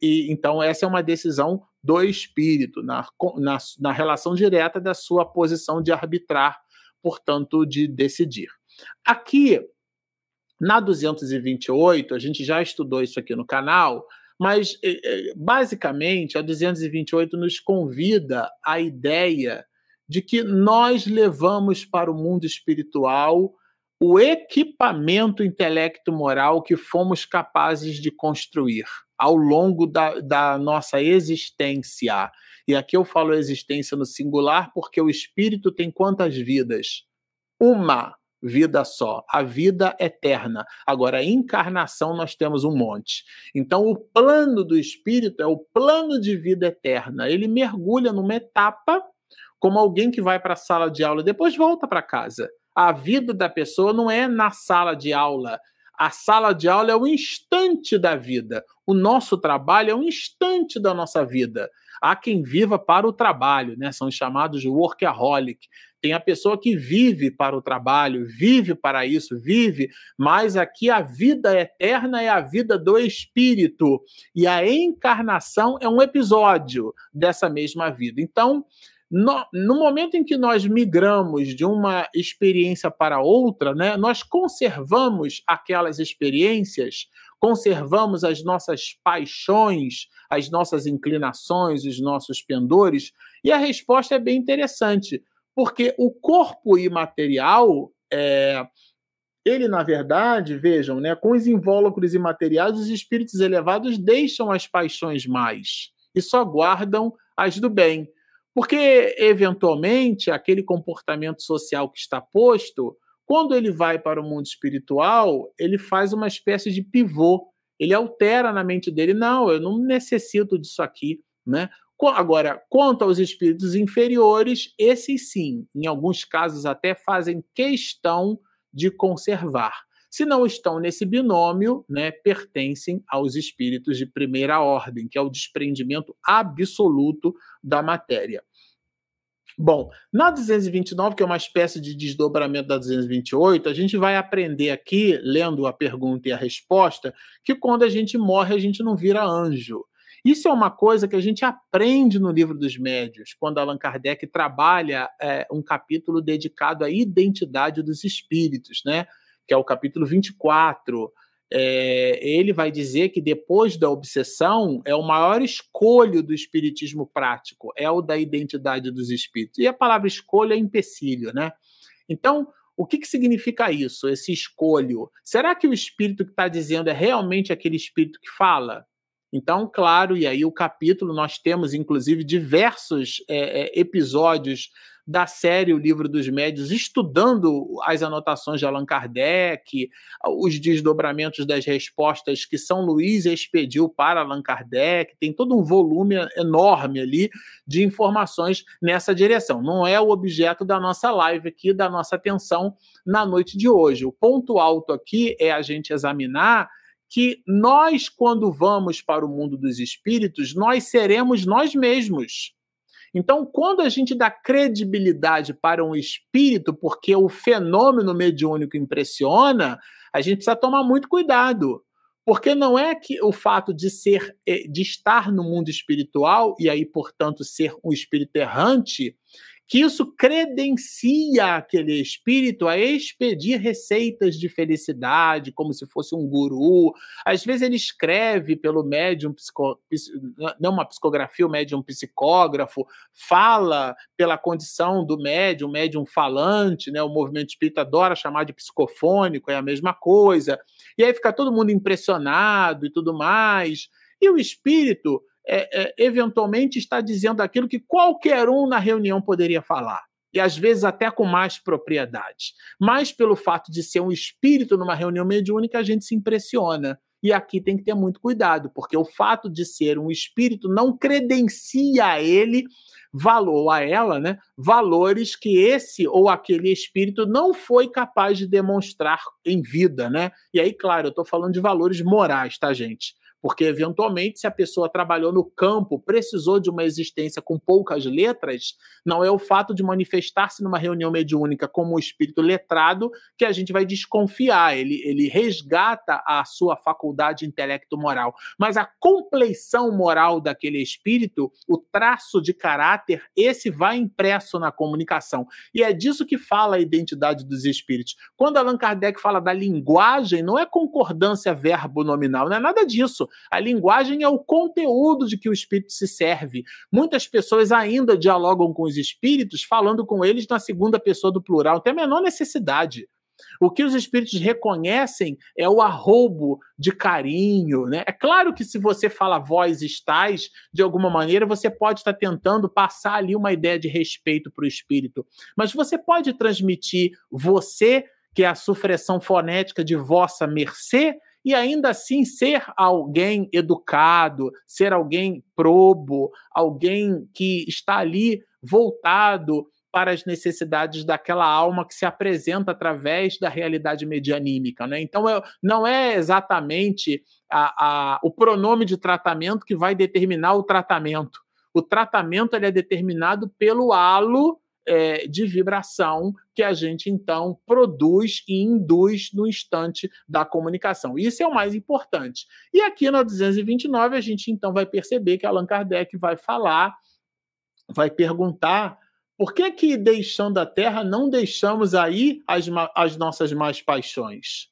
E então essa é uma decisão do espírito na, na, na relação direta da sua posição de arbitrar, portanto, de decidir. Aqui, na 228, a gente já estudou isso aqui no canal, mas eh, eh, basicamente a 228 nos convida à ideia de que nós levamos para o mundo espiritual o equipamento intelecto-moral que fomos capazes de construir ao longo da, da, nossa existência. E aqui eu falo existência no singular porque o espírito tem quantas vidas? Uma vida só, a vida eterna. Agora, a encarnação nós temos um monte. Então, o plano do espírito é o plano de vida eterna. Ele mergulha numa etapa como alguém que vai para a sala de aula e depois volta para casa. A vida da pessoa não é na sala de aula. A sala de aula é o instante da vida. O nosso trabalho é um instante da nossa vida. Há quem viva para o trabalho, né? São chamados de workaholic. Tem a pessoa que vive para o trabalho, vive para isso, vive, mas aqui a vida eterna é a vida do espírito. E a encarnação é um episódio dessa mesma vida. Então, no, no, momento em que nós migramos de uma experiência para outra, né, nós conservamos aquelas experiências, conservamos as nossas paixões, as nossas inclinações, os nossos pendores, e a resposta é bem interessante porque o corpo imaterial é, ele, na verdade, vejam, né, com os invólucros imateriais, os espíritos elevados deixam as paixões mais e só guardam as do bem. Porque, eventualmente, aquele comportamento social que está posto, quando ele vai para o mundo espiritual, ele faz uma espécie de pivô. Ele altera na mente dele: não, eu não necessito disso aqui. Né? Agora, quanto aos espíritos inferiores, esses sim, em alguns casos até fazem questão de conservar. Se não estão nesse binômio, né, pertencem aos espíritos de primeira ordem, que é o desprendimento absoluto da matéria. Bom, na 229, que é uma espécie de desdobramento da 228, a gente vai aprender aqui, lendo a pergunta e a resposta, que quando a gente morre, a gente não vira anjo. Isso é uma coisa que a gente aprende no livro dos médios, quando Allan Kardec trabalha é, um capítulo dedicado à identidade dos espíritos, né? que é o capítulo 24. É, ele vai dizer que depois da obsessão é o maior escolho do espiritismo prático, é o da identidade dos espíritos. E a palavra escolha é empecilho, né? Então, o que, que significa isso, esse escolho? Será que o espírito que está dizendo é realmente aquele espírito que fala? Então, claro, e aí o capítulo, nós temos inclusive diversos é, é, episódios da série O Livro dos Médios, estudando as anotações de Allan Kardec, os desdobramentos das respostas que São Luís expediu para Allan Kardec, tem todo um volume enorme ali de informações nessa direção. Não é o objeto da nossa live aqui, da nossa atenção na noite de hoje. O ponto alto aqui é a gente examinar que nós, quando vamos para o mundo dos espíritos, nós seremos nós mesmos. Então, quando a gente dá credibilidade para um espírito, porque o fenômeno mediúnico impressiona, a gente precisa tomar muito cuidado. Porque não é que o fato de ser, eh, de estar no mundo espiritual, e aí, portanto, ser um espírito errante, que isso credencia aquele espírito a expedir receitas de felicidade, como se fosse um guru. Às vezes ele escreve pelo médium, psico, não uma psicografia, o médium psicógrafo, fala pela condição do médium, médium falante, né? o movimento espírita adora chamar de psicofônico, é a mesma coisa. E aí fica todo mundo impressionado e tudo mais. E o espírito é, é, eventualmente está dizendo aquilo que qualquer um na reunião poderia falar. E às vezes até com mais propriedade. Mas pelo fato de ser um espírito numa reunião mediúnica, a gente se impressiona. E aqui tem que ter muito cuidado, porque o fato de ser um espírito não credencia a ele valor a ela, né, valores que esse ou aquele espírito não foi capaz de demonstrar em vida, né? E aí, claro, eu estou falando de valores morais, tá, gente? Porque, eventualmente, se a pessoa trabalhou no campo, precisou de uma existência com poucas letras, não é o fato de manifestar-se numa reunião mediúnica como um espírito letrado que a gente vai desconfiar. Ele, ele resgata a sua faculdade intelecto-moral. Mas a compleição moral daquele espírito, o traço de caráter, esse vai impresso na comunicação. E é disso que fala a identidade dos espíritos. Quando Allan Kardec fala da linguagem, não é concordância verbo-nominal, não é nada disso. A linguagem é o conteúdo de que o espírito se serve. Muitas pessoas ainda dialogam com os espíritos falando com eles na segunda pessoa do plural, tem a menor necessidade. O que os espíritos reconhecem é o arrobo de carinho, né? É claro que se você fala vós estais, de alguma maneira você pode estar tentando passar ali uma ideia de respeito para o espírito, mas você pode transmitir você, que é a supressão fonética de vossa mercê, e ainda assim ser alguém educado, ser alguém probo, alguém que está ali voltado para as necessidades daquela alma que se apresenta através da realidade medianímica. Né? Então, não é exatamente a, a, o pronome de tratamento que vai determinar o tratamento. O tratamento é determinado pelo halo é, de vibração que a gente então produz e induz no instante da comunicação. Isso é o mais importante. E aqui na 229 a gente então vai perceber que Allan Kardec vai falar, vai perguntar por que que deixando a Terra não deixamos aí as, as nossas mais paixões?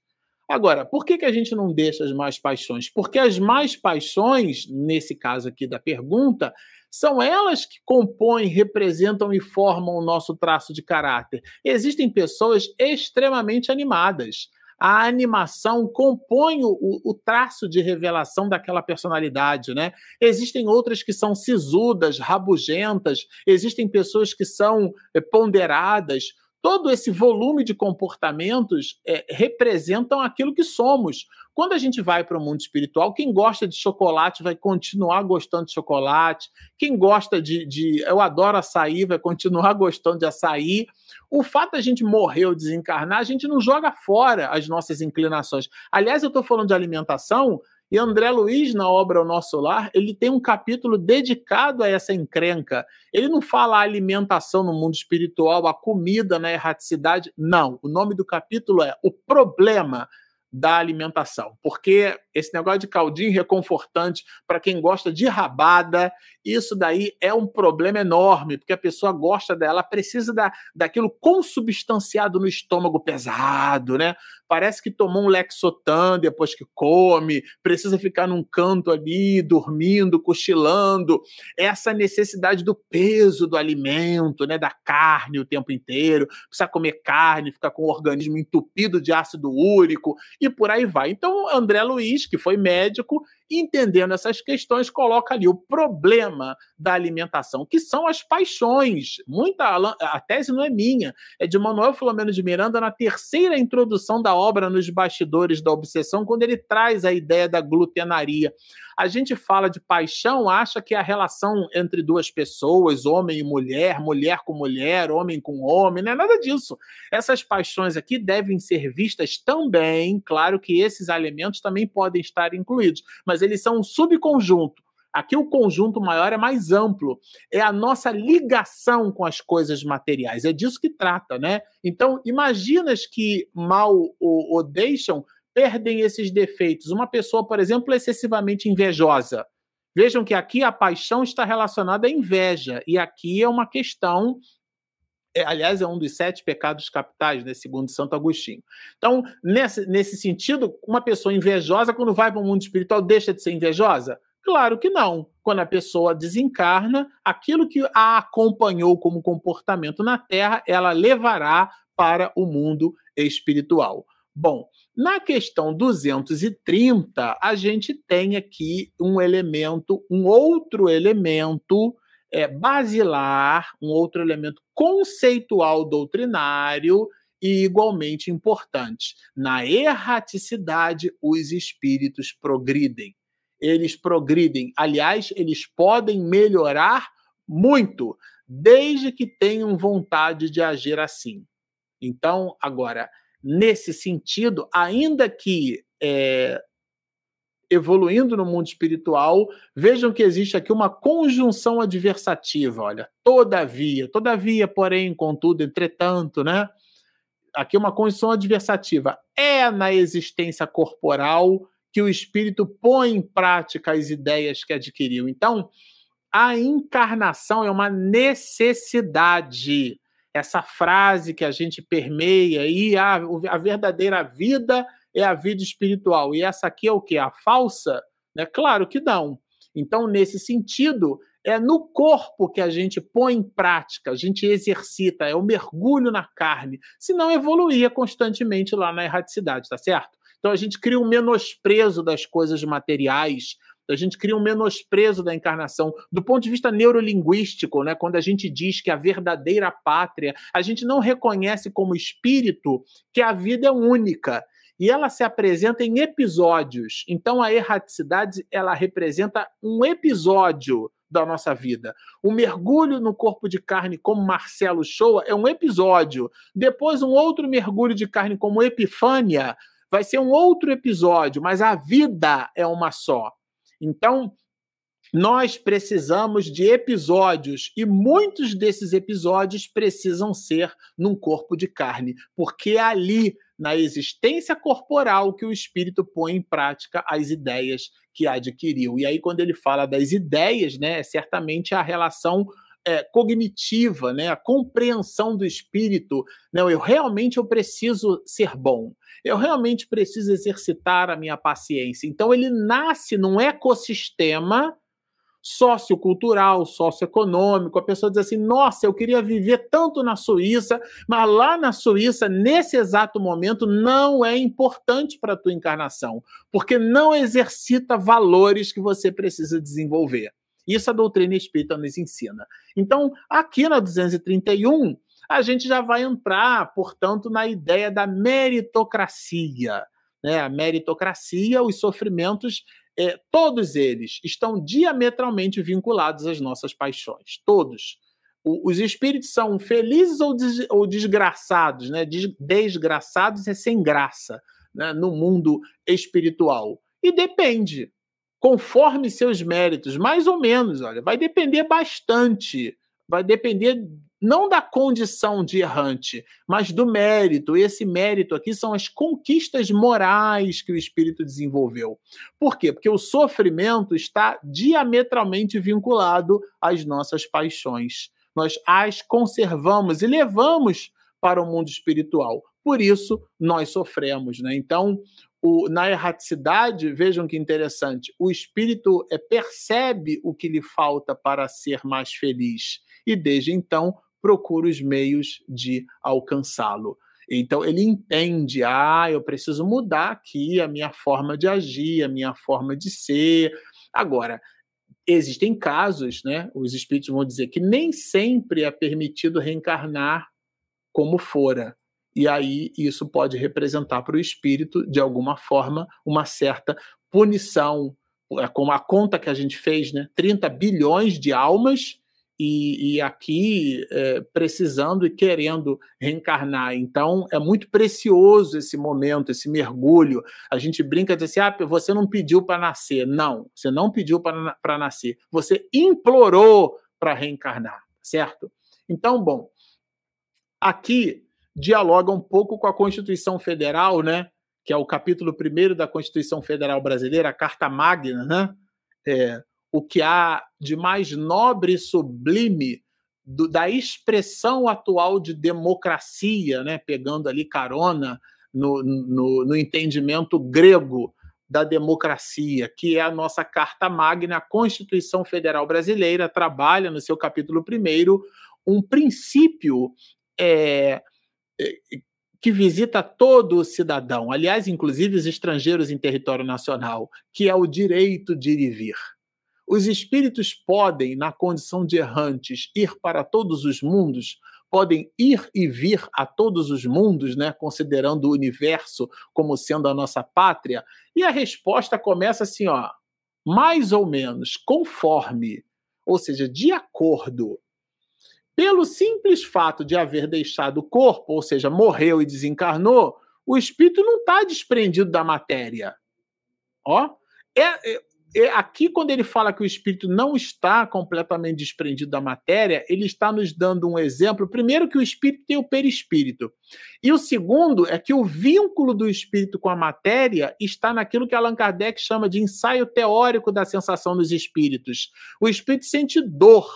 Agora, por que, que a gente não deixa as mais paixões? Porque as mais paixões, nesse caso aqui da pergunta, são elas que compõem, representam e formam o nosso traço de caráter. Existem pessoas extremamente animadas. A animação compõe o, o, traço de revelação daquela personalidade, né? Existem outras que são sisudas, rabugentas, existem pessoas que são eh, ponderadas todo esse volume de comportamentos é, representam aquilo que somos. Quando a gente vai para o mundo espiritual, quem gosta de chocolate vai continuar gostando de chocolate. Quem gosta de, de. Eu adoro açaí, vai continuar gostando de açaí. O fato da gente morrer ou desencarnar, a gente não joga fora as nossas inclinações. Aliás, eu estou falando de alimentação e André Luiz, na obra O Nosso Lar, ele tem um capítulo dedicado a essa encrenca. Ele não fala a alimentação no mundo espiritual, a comida na erraticidade. Não. O nome do capítulo é O Problema da alimentação, porque esse negócio de caldinho reconfortante para quem gosta de rabada, isso daí é um problema enorme, porque a pessoa gosta dela, precisa da, daquilo consubstanciado no estômago pesado, né? Parece que tomou um Lexotan depois que come, precisa ficar num canto ali, dormindo, cochilando. Essa necessidade do peso do alimento, né? Da carne o tempo inteiro, precisa comer carne, ficar com o organismo entupido de ácido úrico e por aí vai. Então, André Luiz, que foi médico, entendendo essas questões, coloca ali o problema da alimentação, que são as paixões. Muita a tese não é minha, é de Manuel Filomeno de Miranda na terceira introdução da obra nos bastidores da obsessão, quando ele traz a ideia da glutenaria. A gente fala de paixão, acha que é a relação entre duas pessoas, homem e mulher, mulher com mulher, homem com homem, não é nada disso. Essas paixões aqui devem ser vistas também, claro que esses elementos também podem estar incluídos, mas eles são um subconjunto. Aqui o conjunto maior é mais amplo, é a nossa ligação com as coisas materiais, é disso que trata, né? Então, imaginas que mal o deixam perdem esses defeitos. Uma pessoa, por exemplo, excessivamente invejosa. Vejam que aqui a paixão está relacionada à inveja, e aqui é uma questão é, aliás, é um dos sete pecados capitais, né, segundo Santo Agostinho. Então, nesse, nesse sentido, uma pessoa invejosa, quando vai para o mundo espiritual, deixa de ser invejosa? Claro que não. Quando a pessoa desencarna, aquilo que a acompanhou como comportamento na Terra, ela levará para o mundo espiritual. Bom, na questão 230, a gente tem aqui um elemento, um outro elemento é, basilar, um outro elemento conceitual doutrinário e igualmente importante. Na erraticidade, os espíritos progridem eles progridem. Aliás, eles podem melhorar muito, desde que tenham vontade de agir assim. Então, agora, nesse sentido, ainda que é, evoluindo no mundo espiritual, vejam que existe aqui uma conjunção adversativa. Olha, todavia, todavia, porém, contudo, entretanto, né? Aqui uma conjunção adversativa. É na existência corporal que o espírito põe em prática as ideias que adquiriu. Então, a encarnação é uma necessidade. Essa frase que a gente permeia aí, a, a verdadeira vida é a vida espiritual. E essa aqui é o que? A falsa? Né? Claro que não. Então, nesse sentido, é no corpo que a gente põe em prática, a gente exercita, é o mergulho na carne. Senão evoluía constantemente lá na erraticidade, tá certo? Então a gente cria um menosprezo das coisas materiais, a gente cria um menosprezo da encarnação. Do ponto de vista neurolinguístico, né, quando a gente diz que a verdadeira pátria, a gente não reconhece como espírito que a vida é única. E ela se apresenta em episódios. Então a erraticidade ela representa um episódio da nossa vida. O mergulho no corpo de carne, como Marcelo Shoa, é um episódio. Depois, um outro mergulho de carne, como Epifânia, vai ser um outro episódio, mas a vida é uma só. Então, nós precisamos de episódios e muitos desses episódios precisam ser num corpo de carne, porque é ali, na existência corporal, que o espírito põe em prática as ideias que adquiriu. E aí, quando ele fala das ideias, né, é certamente a relação é, cognitiva, né, a compreensão do espírito. Não, eu realmente eu preciso ser bom. Eu realmente preciso exercitar a minha paciência. Então ele nasce num ecossistema sociocultural, socioeconômico. A pessoa diz assim: "Nossa, eu queria viver tanto na Suíça, mas lá na Suíça, nesse exato momento, não é importante para a tua encarnação, porque não exercita valores que você precisa desenvolver. Isso a doutrina espírita nos ensina. Então, aqui na 231, a gente já vai entrar, portanto, na ideia da meritocracia. Né? A meritocracia, os sofrimentos, é, todos eles estão diametralmente vinculados às nossas paixões. Todos. O, os espíritos são felizes ou, des, ou desgraçados, né? Des, desgraçados é sem graça né? no mundo espiritual. E depende conforme seus méritos, mais ou menos, olha, vai depender bastante, vai depender não da condição de errante, mas do mérito. E esse mérito aqui são as conquistas morais que o espírito desenvolveu. Por quê? Porque o sofrimento está diametralmente vinculado às nossas paixões. Nós as conservamos e levamos para o mundo espiritual. Por isso, nós sofremos. Né? Então, o, na erraticidade, vejam que interessante, o espírito é, percebe o que lhe falta para ser mais feliz e, desde então, procura os meios de alcançá-lo. Então ele entende, ah, eu preciso mudar aqui a minha forma de agir, a minha forma de ser. Agora, existem casos, né? Os espíritos vão dizer que nem sempre é permitido reencarnar como fora. E aí isso pode representar para o espírito, de alguma forma, uma certa punição, é como a conta que a gente fez, né? 30 bilhões de almas e, e aqui é, precisando e querendo reencarnar. Então é muito precioso esse momento, esse mergulho. A gente brinca de assim: ah, você não pediu para nascer. Não, você não pediu para nascer. Você implorou para reencarnar, certo? Então, bom, aqui dialoga um pouco com a Constituição Federal, né? Que é o capítulo primeiro da Constituição Federal Brasileira, a Carta Magna, né? É, o que há de mais nobre e sublime do, da expressão atual de democracia, né, pegando ali carona no, no, no entendimento grego da democracia, que é a nossa Carta Magna, a Constituição Federal Brasileira, trabalha no seu capítulo primeiro um princípio é, é que visita todo cidadão, aliás, inclusive os estrangeiros em território nacional, que é o direito de ir e vir. Os espíritos podem, na condição de errantes, ir para todos os mundos, podem ir e vir a todos os mundos, né, considerando o universo como sendo a nossa pátria? E a resposta começa assim, ó, mais ou menos conforme, ou seja, de acordo pelo simples fato de haver deixado o corpo, ou seja, morreu e desencarnou, o espírito não está desprendido da matéria. Ó, é, é, aqui, quando ele fala que o espírito não está completamente desprendido da matéria, ele está nos dando um exemplo. Primeiro, que o espírito tem o perispírito. E o segundo é que o vínculo do espírito com a matéria está naquilo que Allan Kardec chama de ensaio teórico da sensação dos espíritos. O espírito sente dor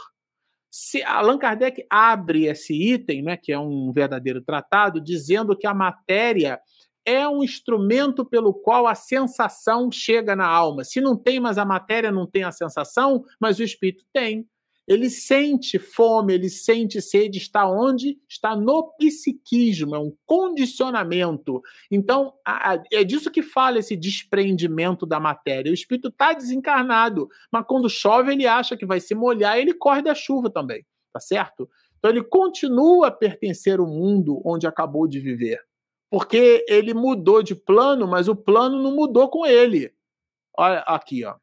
se Allan Kardec abre esse item, né, que é um verdadeiro tratado, dizendo que a matéria é um instrumento pelo qual a sensação chega na alma. Se não tem, mas a matéria não tem a sensação, mas o espírito tem. Ele sente fome, ele sente sede, está onde? Está no psiquismo, é um condicionamento. Então, é disso que fala esse desprendimento da matéria. O espírito está desencarnado, mas quando chove, ele acha que vai se molhar, ele corre da chuva também, tá certo? Então, ele continua a pertencer ao mundo onde acabou de viver. Porque ele mudou de plano, mas o plano não mudou com ele. Olha aqui, ó.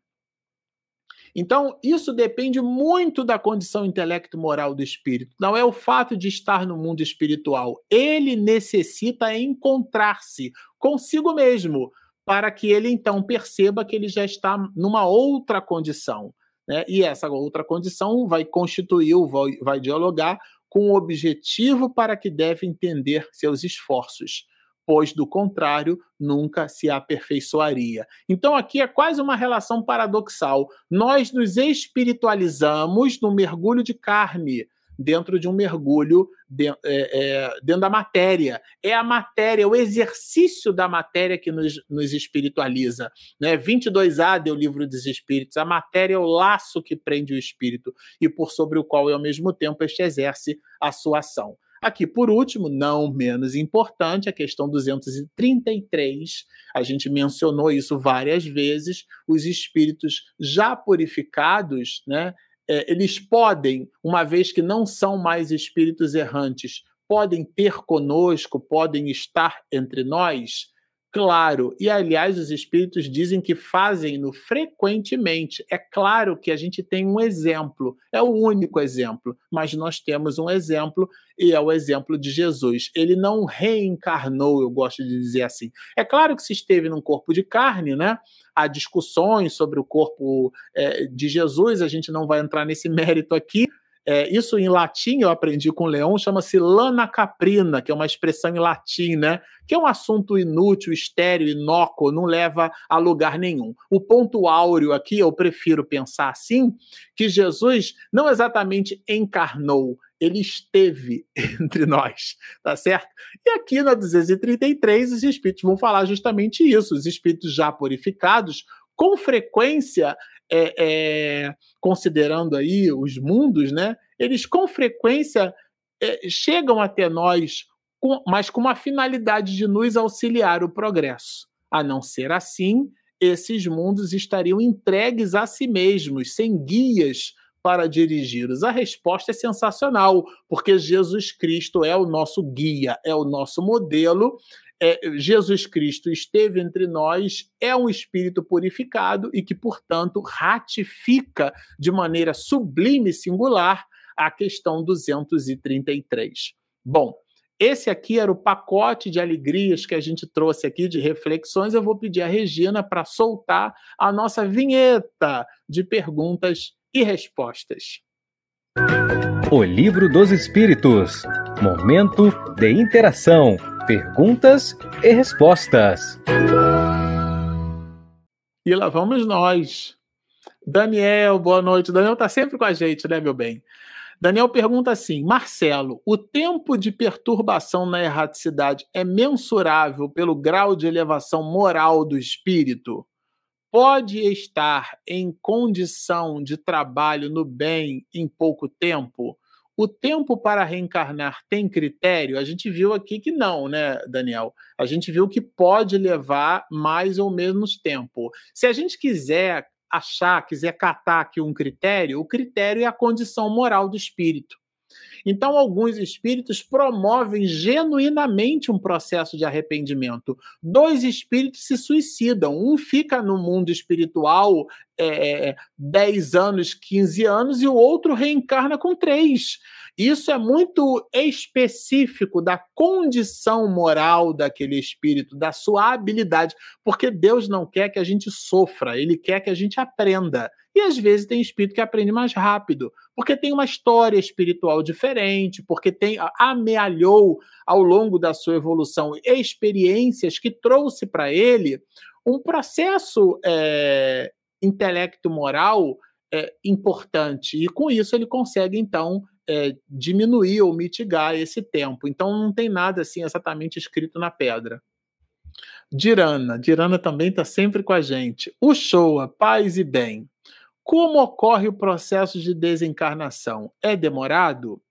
Então, isso depende muito da condição intelecto-moral do espírito. Não é o fato de estar no mundo espiritual. Ele necessita encontrar-se consigo mesmo, para que ele então perceba que ele já está numa outra condição. Né? E essa outra condição vai constituir, vai, vai dialogar com o objetivo para que deve entender seus esforços pois do contrário nunca se aperfeiçoaria. Então aqui é quase uma relação paradoxal. Nós nos espiritualizamos no mergulho de carne, dentro de um mergulho de, é, é, dentro da matéria. É a matéria, o exercício da matéria que nos, nos espiritualiza. Né? 22A deu o livro dos espíritos. A matéria é o laço que prende o espírito e por sobre o qual, ao mesmo tempo, este exerce a sua ação. Aqui, por último, não menos importante, a questão 233. A gente mencionou isso várias vezes. Os espíritos já purificados, né, é, eles podem, uma vez que não são mais espíritos errantes, podem ter conosco, podem estar entre nós Claro, e aliás, os espíritos dizem que fazem-no frequentemente. É claro que a gente tem um exemplo, é o único exemplo, mas nós temos um exemplo e é o exemplo de Jesus. Ele não reencarnou, eu gosto de dizer assim. É claro que se esteve num corpo de carne, né? Há discussões sobre o corpo é, de Jesus, a gente não vai entrar nesse mérito aqui, é, isso em latim eu aprendi com o Leão, chama-se lana caprina, que é uma expressão em latim, né? Que é um assunto inútil, estéreo, inócuo, não leva a lugar nenhum. O ponto áureo aqui, eu prefiro pensar assim, que Jesus não exatamente encarnou, ele esteve entre nós, tá certo? E aqui na 233 os espíritos vão falar justamente isso. Os espíritos já purificados, com frequência, é, é, considerando aí os mundos, né, eles com frequência é, chegam até nós, com, mas com uma finalidade de nos auxiliar o progresso. A não ser assim, esses mundos estariam entregues a si mesmos, sem guias para dirigi-los? A resposta é sensacional, porque Jesus Cristo é o nosso guia, é o nosso modelo, é, Jesus Cristo esteve entre nós, é um espírito purificado e que, portanto, ratifica de maneira sublime e singular a questão 233. Bom, esse aqui era o pacote de alegrias que a gente trouxe aqui de reflexões. Eu vou pedir a Regina para soltar a nossa vinheta de perguntas e respostas. O Livro dos Espíritos Momento de interação perguntas e respostas. E lá vamos nós. Daniel, boa noite. Daniel está sempre com a gente, né, meu bem? Daniel pergunta assim: Marcelo, o tempo de perturbação na erraticidade é mensurável pelo grau de elevação moral do espírito? Pode estar em condição de trabalho no bem em pouco tempo? O tempo para reencarnar tem critério? A gente viu aqui que não, né, Daniel? A gente viu que pode levar mais ou menos tempo. Se a gente quiser achar, quiser catar aqui um critério, o critério é a condição moral do espírito. Então, alguns espíritos promovem genuinamente um processo de arrependimento. Dois espíritos se suicidam. Um fica no mundo espiritual é, 10 anos, 15 anos, e o outro reencarna com três. Isso é muito específico da condição moral daquele espírito, da sua habilidade, porque Deus não quer que a gente sofra, ele quer que a gente aprenda. E às vezes tem espírito que aprende mais rápido, porque tem uma história espiritual diferente, porque tem amealhou ao longo da sua evolução experiências que trouxe para ele um processo é, intelecto-moral é, importante. E com isso ele consegue, então, é, diminuir ou mitigar esse tempo. Então não tem nada assim exatamente escrito na pedra. Dirana, Dirana também está sempre com a gente. O Showa, paz e bem. Como ocorre o processo de desencarnação? É demorado?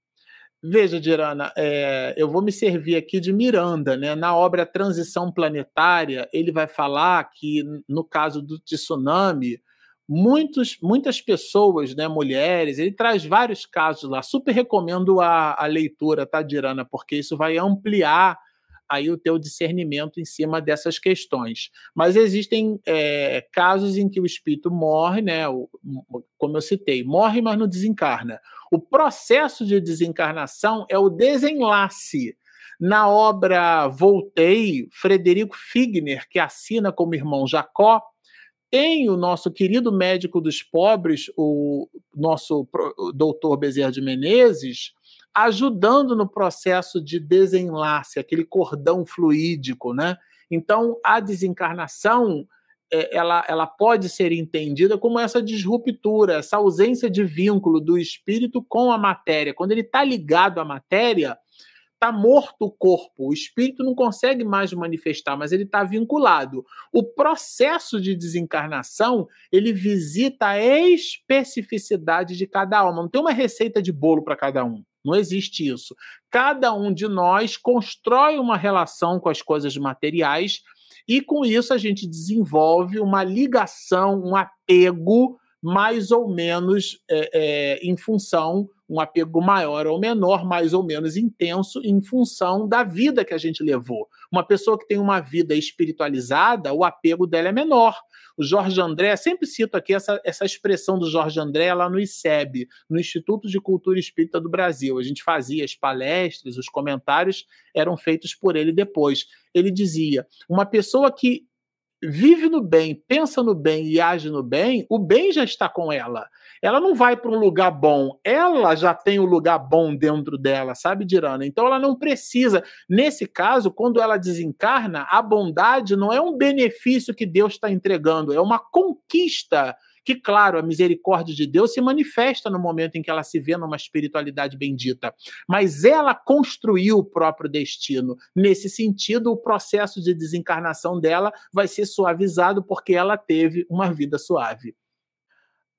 Veja, Dirana, é, eu vou me servir aqui de Miranda, né? Na obra Transição Planetária, ele vai falar que, no caso do tsunami, muitos, muitas pessoas, né, mulheres, ele traz vários casos lá. Super recomendo a, a leitura, tá, Dirana? Porque isso vai ampliar aí o teu discernimento em cima dessas questões. Mas existem é, casos em que o espírito morre, né? O, como eu citei, morre, mas não desencarna. O processo de desencarnação é o desenlace. Na obra Voltei, Frederico Figner, que assina como irmão Jacó, tem o nosso querido médico dos pobres, o nosso doutor Bezerra de Menezes, ajudando no processo de desenlace, aquele cordão fluídico, né? Então, a desencarnação é, ela, ela pode ser entendida como essa disruptura, essa ausência de vínculo do espírito com a matéria. Quando ele está ligado à matéria, está morto o corpo, o espírito não consegue mais manifestar, mas ele está vinculado. O processo de desencarnação ele visita a especificidade de cada alma. Não tem uma receita de bolo para cada um. Não existe isso. Cada um de nós constrói uma relação com as coisas materiais e com isso a gente desenvolve uma ligação, um apego mais ou menos é, é, em função um apego maior ou menor, mais ou menos intenso, em função da vida que a gente levou. Uma pessoa que tem uma vida espiritualizada, o apego dela é menor. O Jorge André, sempre cito aqui essa, essa expressão do Jorge André lá no ICEB, no Instituto de Cultura Espírita do Brasil. A gente fazia as palestras, os comentários eram feitos por ele depois. Ele dizia: uma pessoa que vive no bem, pensa no bem e age no bem, o bem já está com ela. Ela não vai para um lugar bom, ela já tem o um lugar bom dentro dela, sabe, Dirana? Então ela não precisa. Nesse caso, quando ela desencarna, a bondade não é um benefício que Deus está entregando, é uma conquista que, claro, a misericórdia de Deus se manifesta no momento em que ela se vê numa espiritualidade bendita, mas ela construiu o próprio destino. Nesse sentido, o processo de desencarnação dela vai ser suavizado porque ela teve uma vida suave.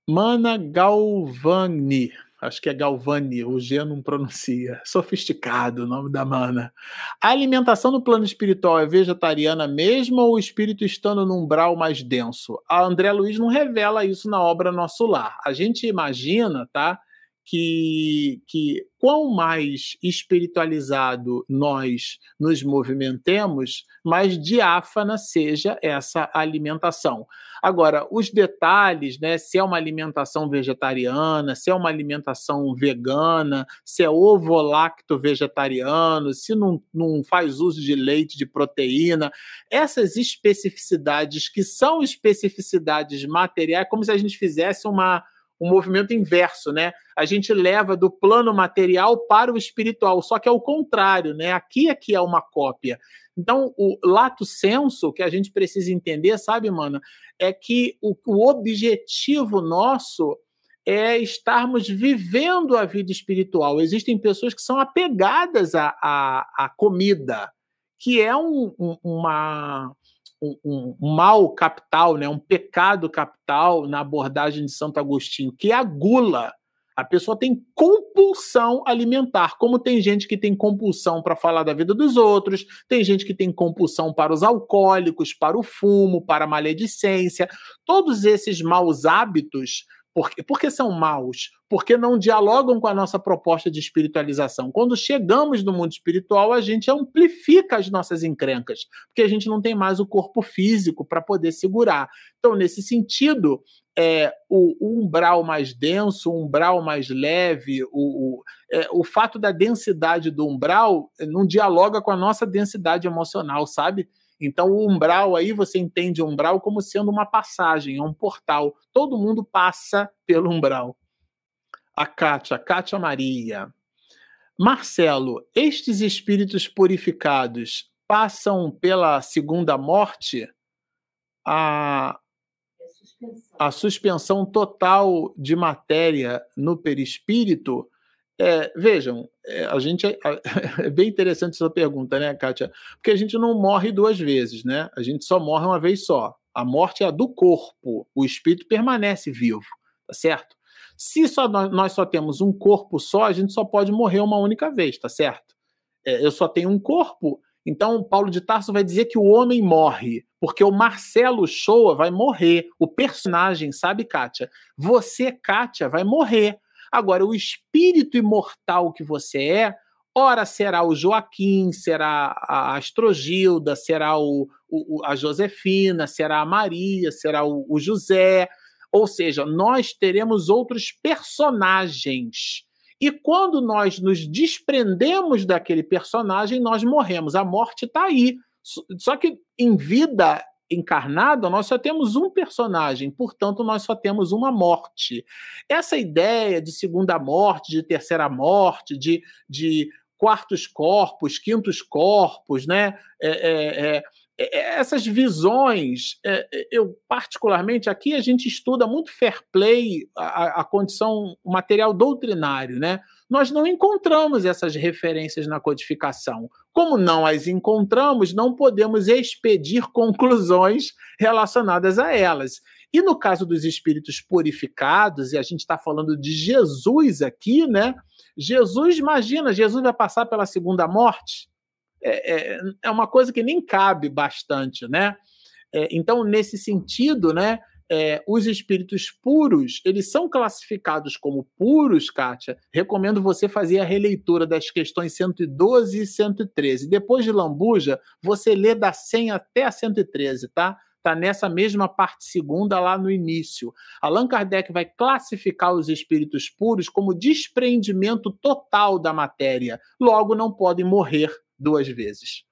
Mana Galvani acho que é Galvani, o G não pronuncia. Sofisticado o nome da mana. A alimentação no plano espiritual é vegetariana mesmo ou o espírito estando num umbral mais denso? A André Luiz não revela isso na obra Nosso Lar. A gente imagina, tá? Que, que quão mais espiritualizado nós nos movimentemos, mais diáfana seja essa alimentação. Agora, os detalhes, né, se é uma alimentação vegetariana, se é uma alimentação vegana, se é ovo-lacto vegetariano, se não, não faz uso de leite, de proteína, essas especificidades que são especificidades materiais, como se a gente fizesse uma um movimento inverso, né? A gente leva do plano material para o espiritual, só que é o contrário, né? Aqui é que é uma cópia. Então, o lato senso que a gente precisa entender, sabe, mano, é que o, o objetivo nosso é estarmos vivendo a vida espiritual. Existem pessoas que são apegadas à, à, à comida, que é um, um, uma, um, um, mal capital, né? um pecado capital na abordagem de Santo Agostinho, que é a gula. A pessoa tem compulsão alimentar, como tem gente que tem compulsão para falar da vida dos outros, tem gente que tem compulsão para os alcoólicos, para o fumo, para a maledicência. Todos esses maus hábitos por, por que são maus? Porque não dialogam com a nossa proposta de espiritualização. Quando chegamos no mundo espiritual, a gente amplifica as nossas encrencas, porque a gente não tem mais o corpo físico para poder segurar. Então, nesse sentido, é, o, o, umbral mais denso, o umbral mais leve, o, o, é, o fato da densidade do umbral não dialoga com a nossa densidade emocional, sabe? Então, o umbral aí, você entende o umbral como sendo uma passagem, é um portal. Todo mundo passa pelo umbral. A Kátia, a Kátia Maria. Marcelo, estes espíritos purificados passam pela segunda morte? A, a suspensão total de matéria no perispírito é, vejam, é, a gente é, é, bem interessante essa pergunta, né, Kátia? Porque a gente não morre duas vezes, né? A gente só morre uma vez só. A morte é a do corpo, o espírito permanece vivo, tá certo? Se só nós, nós só temos um corpo só, a gente só pode morrer uma única vez, tá certo? É, eu só tenho um corpo, então Paulo de Tarso vai dizer que o homem morre, porque o Marcelo Shoa vai morrer, o personagem, sabe, Kátia? Você, Kátia, vai morrer Agora, o espírito imortal que você é, ora será o Joaquim, será a Astrogilda, será o, o, a Josefina, será a Maria, será o, o José. Ou seja, nós teremos outros personagens. E quando nós nos desprendemos daquele personagem, nós morremos. A morte está aí. Só que em vida encarnada, nós só temos um personagem, portanto, nós só temos uma morte. Essa ideia de segunda morte, de terceira morte, de, de quartos corpos, quintos corpos, né? É, é, é, é essas visões, é, é, eu particularmente aqui a gente estuda muito fair play, a, a condição o material doutrinário, né? Nós não encontramos essas referências na codificação. Como não as encontramos, não podemos expedir conclusões relacionadas a elas. E no caso dos espíritos purificados, e a gente está falando de Jesus aqui, né? Jesus, imagina, Jesus vai passar pela segunda morte? É, é, é uma coisa que nem cabe bastante, né? É, então, nesse sentido, né, é, os espíritos puros, eles são classificados como puros, Kátia. Recomendo você fazer a releitura das questões 112 e 113. Depois de Lambuja, você lê da 100 até a 113, tá? Está nessa mesma parte segunda lá no início. Allan Kardec vai classificar os espíritos puros como despreendimento total da matéria. Logo, não podem morrer duas vezes.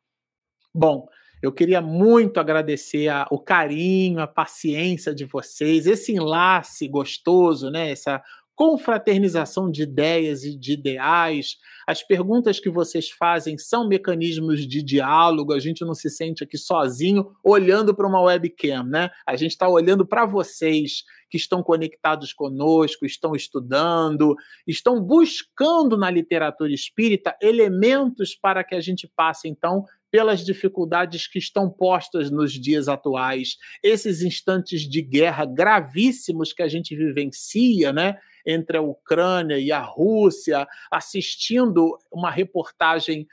Bom, eu queria muito agradecer a, o carinho, a paciência de vocês, esse enlace gostoso, né? Essa confraternização de ideias e de ideais. As perguntas que vocês fazem são mecanismos de diálogo, a gente não se sente aqui sozinho olhando para uma webcam, né? A gente está olhando para vocês que estão conectados conosco, estão estudando, estão buscando na literatura espírita elementos para que a gente passe, então, pelas dificuldades que estão postas nos dias atuais, esses instantes de guerra gravíssimos que a gente vivencia, né? Entre a Ucrânia e a Rússia, assistindo uma reportagem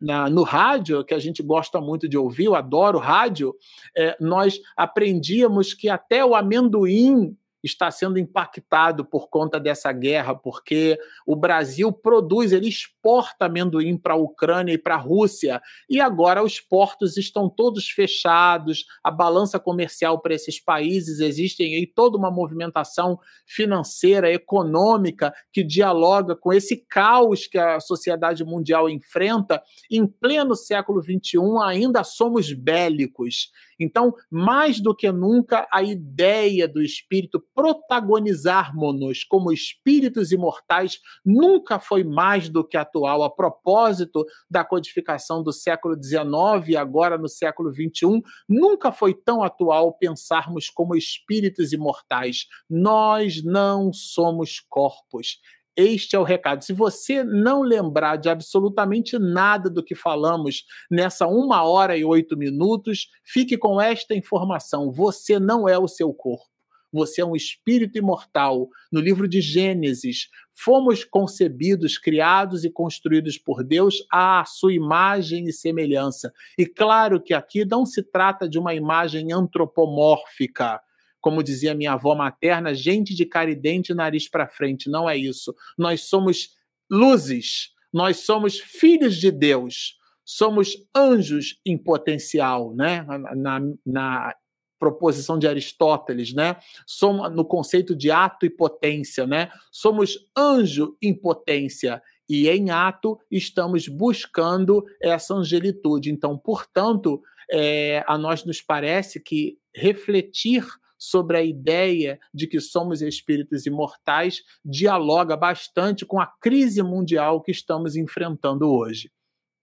na, no rádio, que a gente gosta muito de ouvir, eu adoro rádio, é, nós aprendíamos que até o amendoim está sendo impactado por conta dessa guerra, porque o Brasil produz, ele exporta amendoim para a Ucrânia e para a Rússia, e agora os portos estão todos fechados, a balança comercial para esses países existem aí toda uma movimentação financeira, econômica que dialoga com esse caos que a sociedade mundial enfrenta. Em pleno século XXI, ainda somos bélicos. Então, mais do que nunca, a ideia do espírito protagonizarmos-nos como espíritos imortais nunca foi mais do que atual. A propósito da codificação do século XIX e agora no século XXI, nunca foi tão atual pensarmos como espíritos imortais. Nós não somos corpos. Este é o recado. Se você não lembrar de absolutamente nada do que falamos nessa uma hora e oito minutos, fique com esta informação: você não é o seu corpo. Você é um espírito imortal. No livro de Gênesis, fomos concebidos, criados e construídos por Deus à sua imagem e semelhança. E claro que aqui não se trata de uma imagem antropomórfica como dizia minha avó materna, gente de cara e dente, nariz para frente. Não é isso. Nós somos luzes, nós somos filhos de Deus, somos anjos em potencial, né? Na, na proposição de Aristóteles, né? Somos no conceito de ato e potência, né? Somos anjo em potência e em ato estamos buscando essa angelitude. Então, portanto, é, a nós nos parece que refletir sobre a ideia de que somos espíritos imortais dialoga bastante com a crise mundial que estamos enfrentando hoje.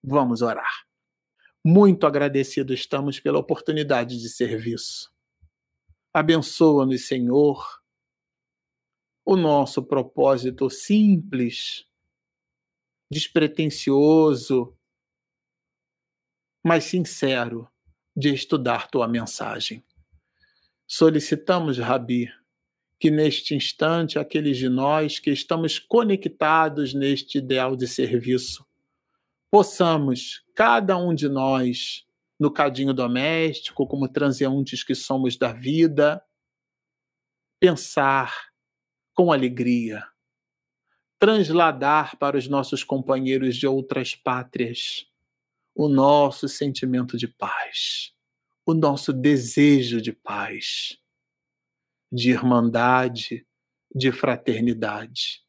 Vamos orar. Muito agradecido estamos pela oportunidade de serviço. Abençoa-nos, Senhor, o nosso propósito simples, despretensioso, mas sincero de estudar tua mensagem. Solicitamos, Rabi, que neste instante aqueles de nós que estamos conectados neste ideal de serviço, possamos, cada um de nós, no cadinho doméstico, como transeuntes que somos da vida, pensar com alegria, transladar para os nossos companheiros de outras pátrias o nosso sentimento de paz o nosso desejo de paz, de irmandade, de fraternidade.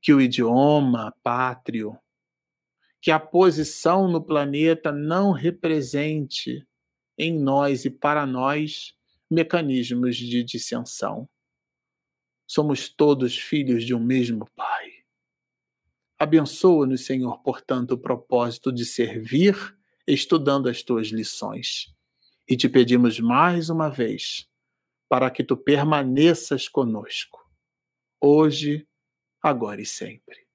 Que o idioma pátrio, que a posição no planeta não represente em nós e para nós mecanismos de dissensão. Somos todos filhos de um mesmo Pai. Abençoa-nos, Senhor, portanto, o propósito de servir estudando as tuas lições. E te pedimos mais uma vez para que tu permaneças conosco, hoje, agora e sempre.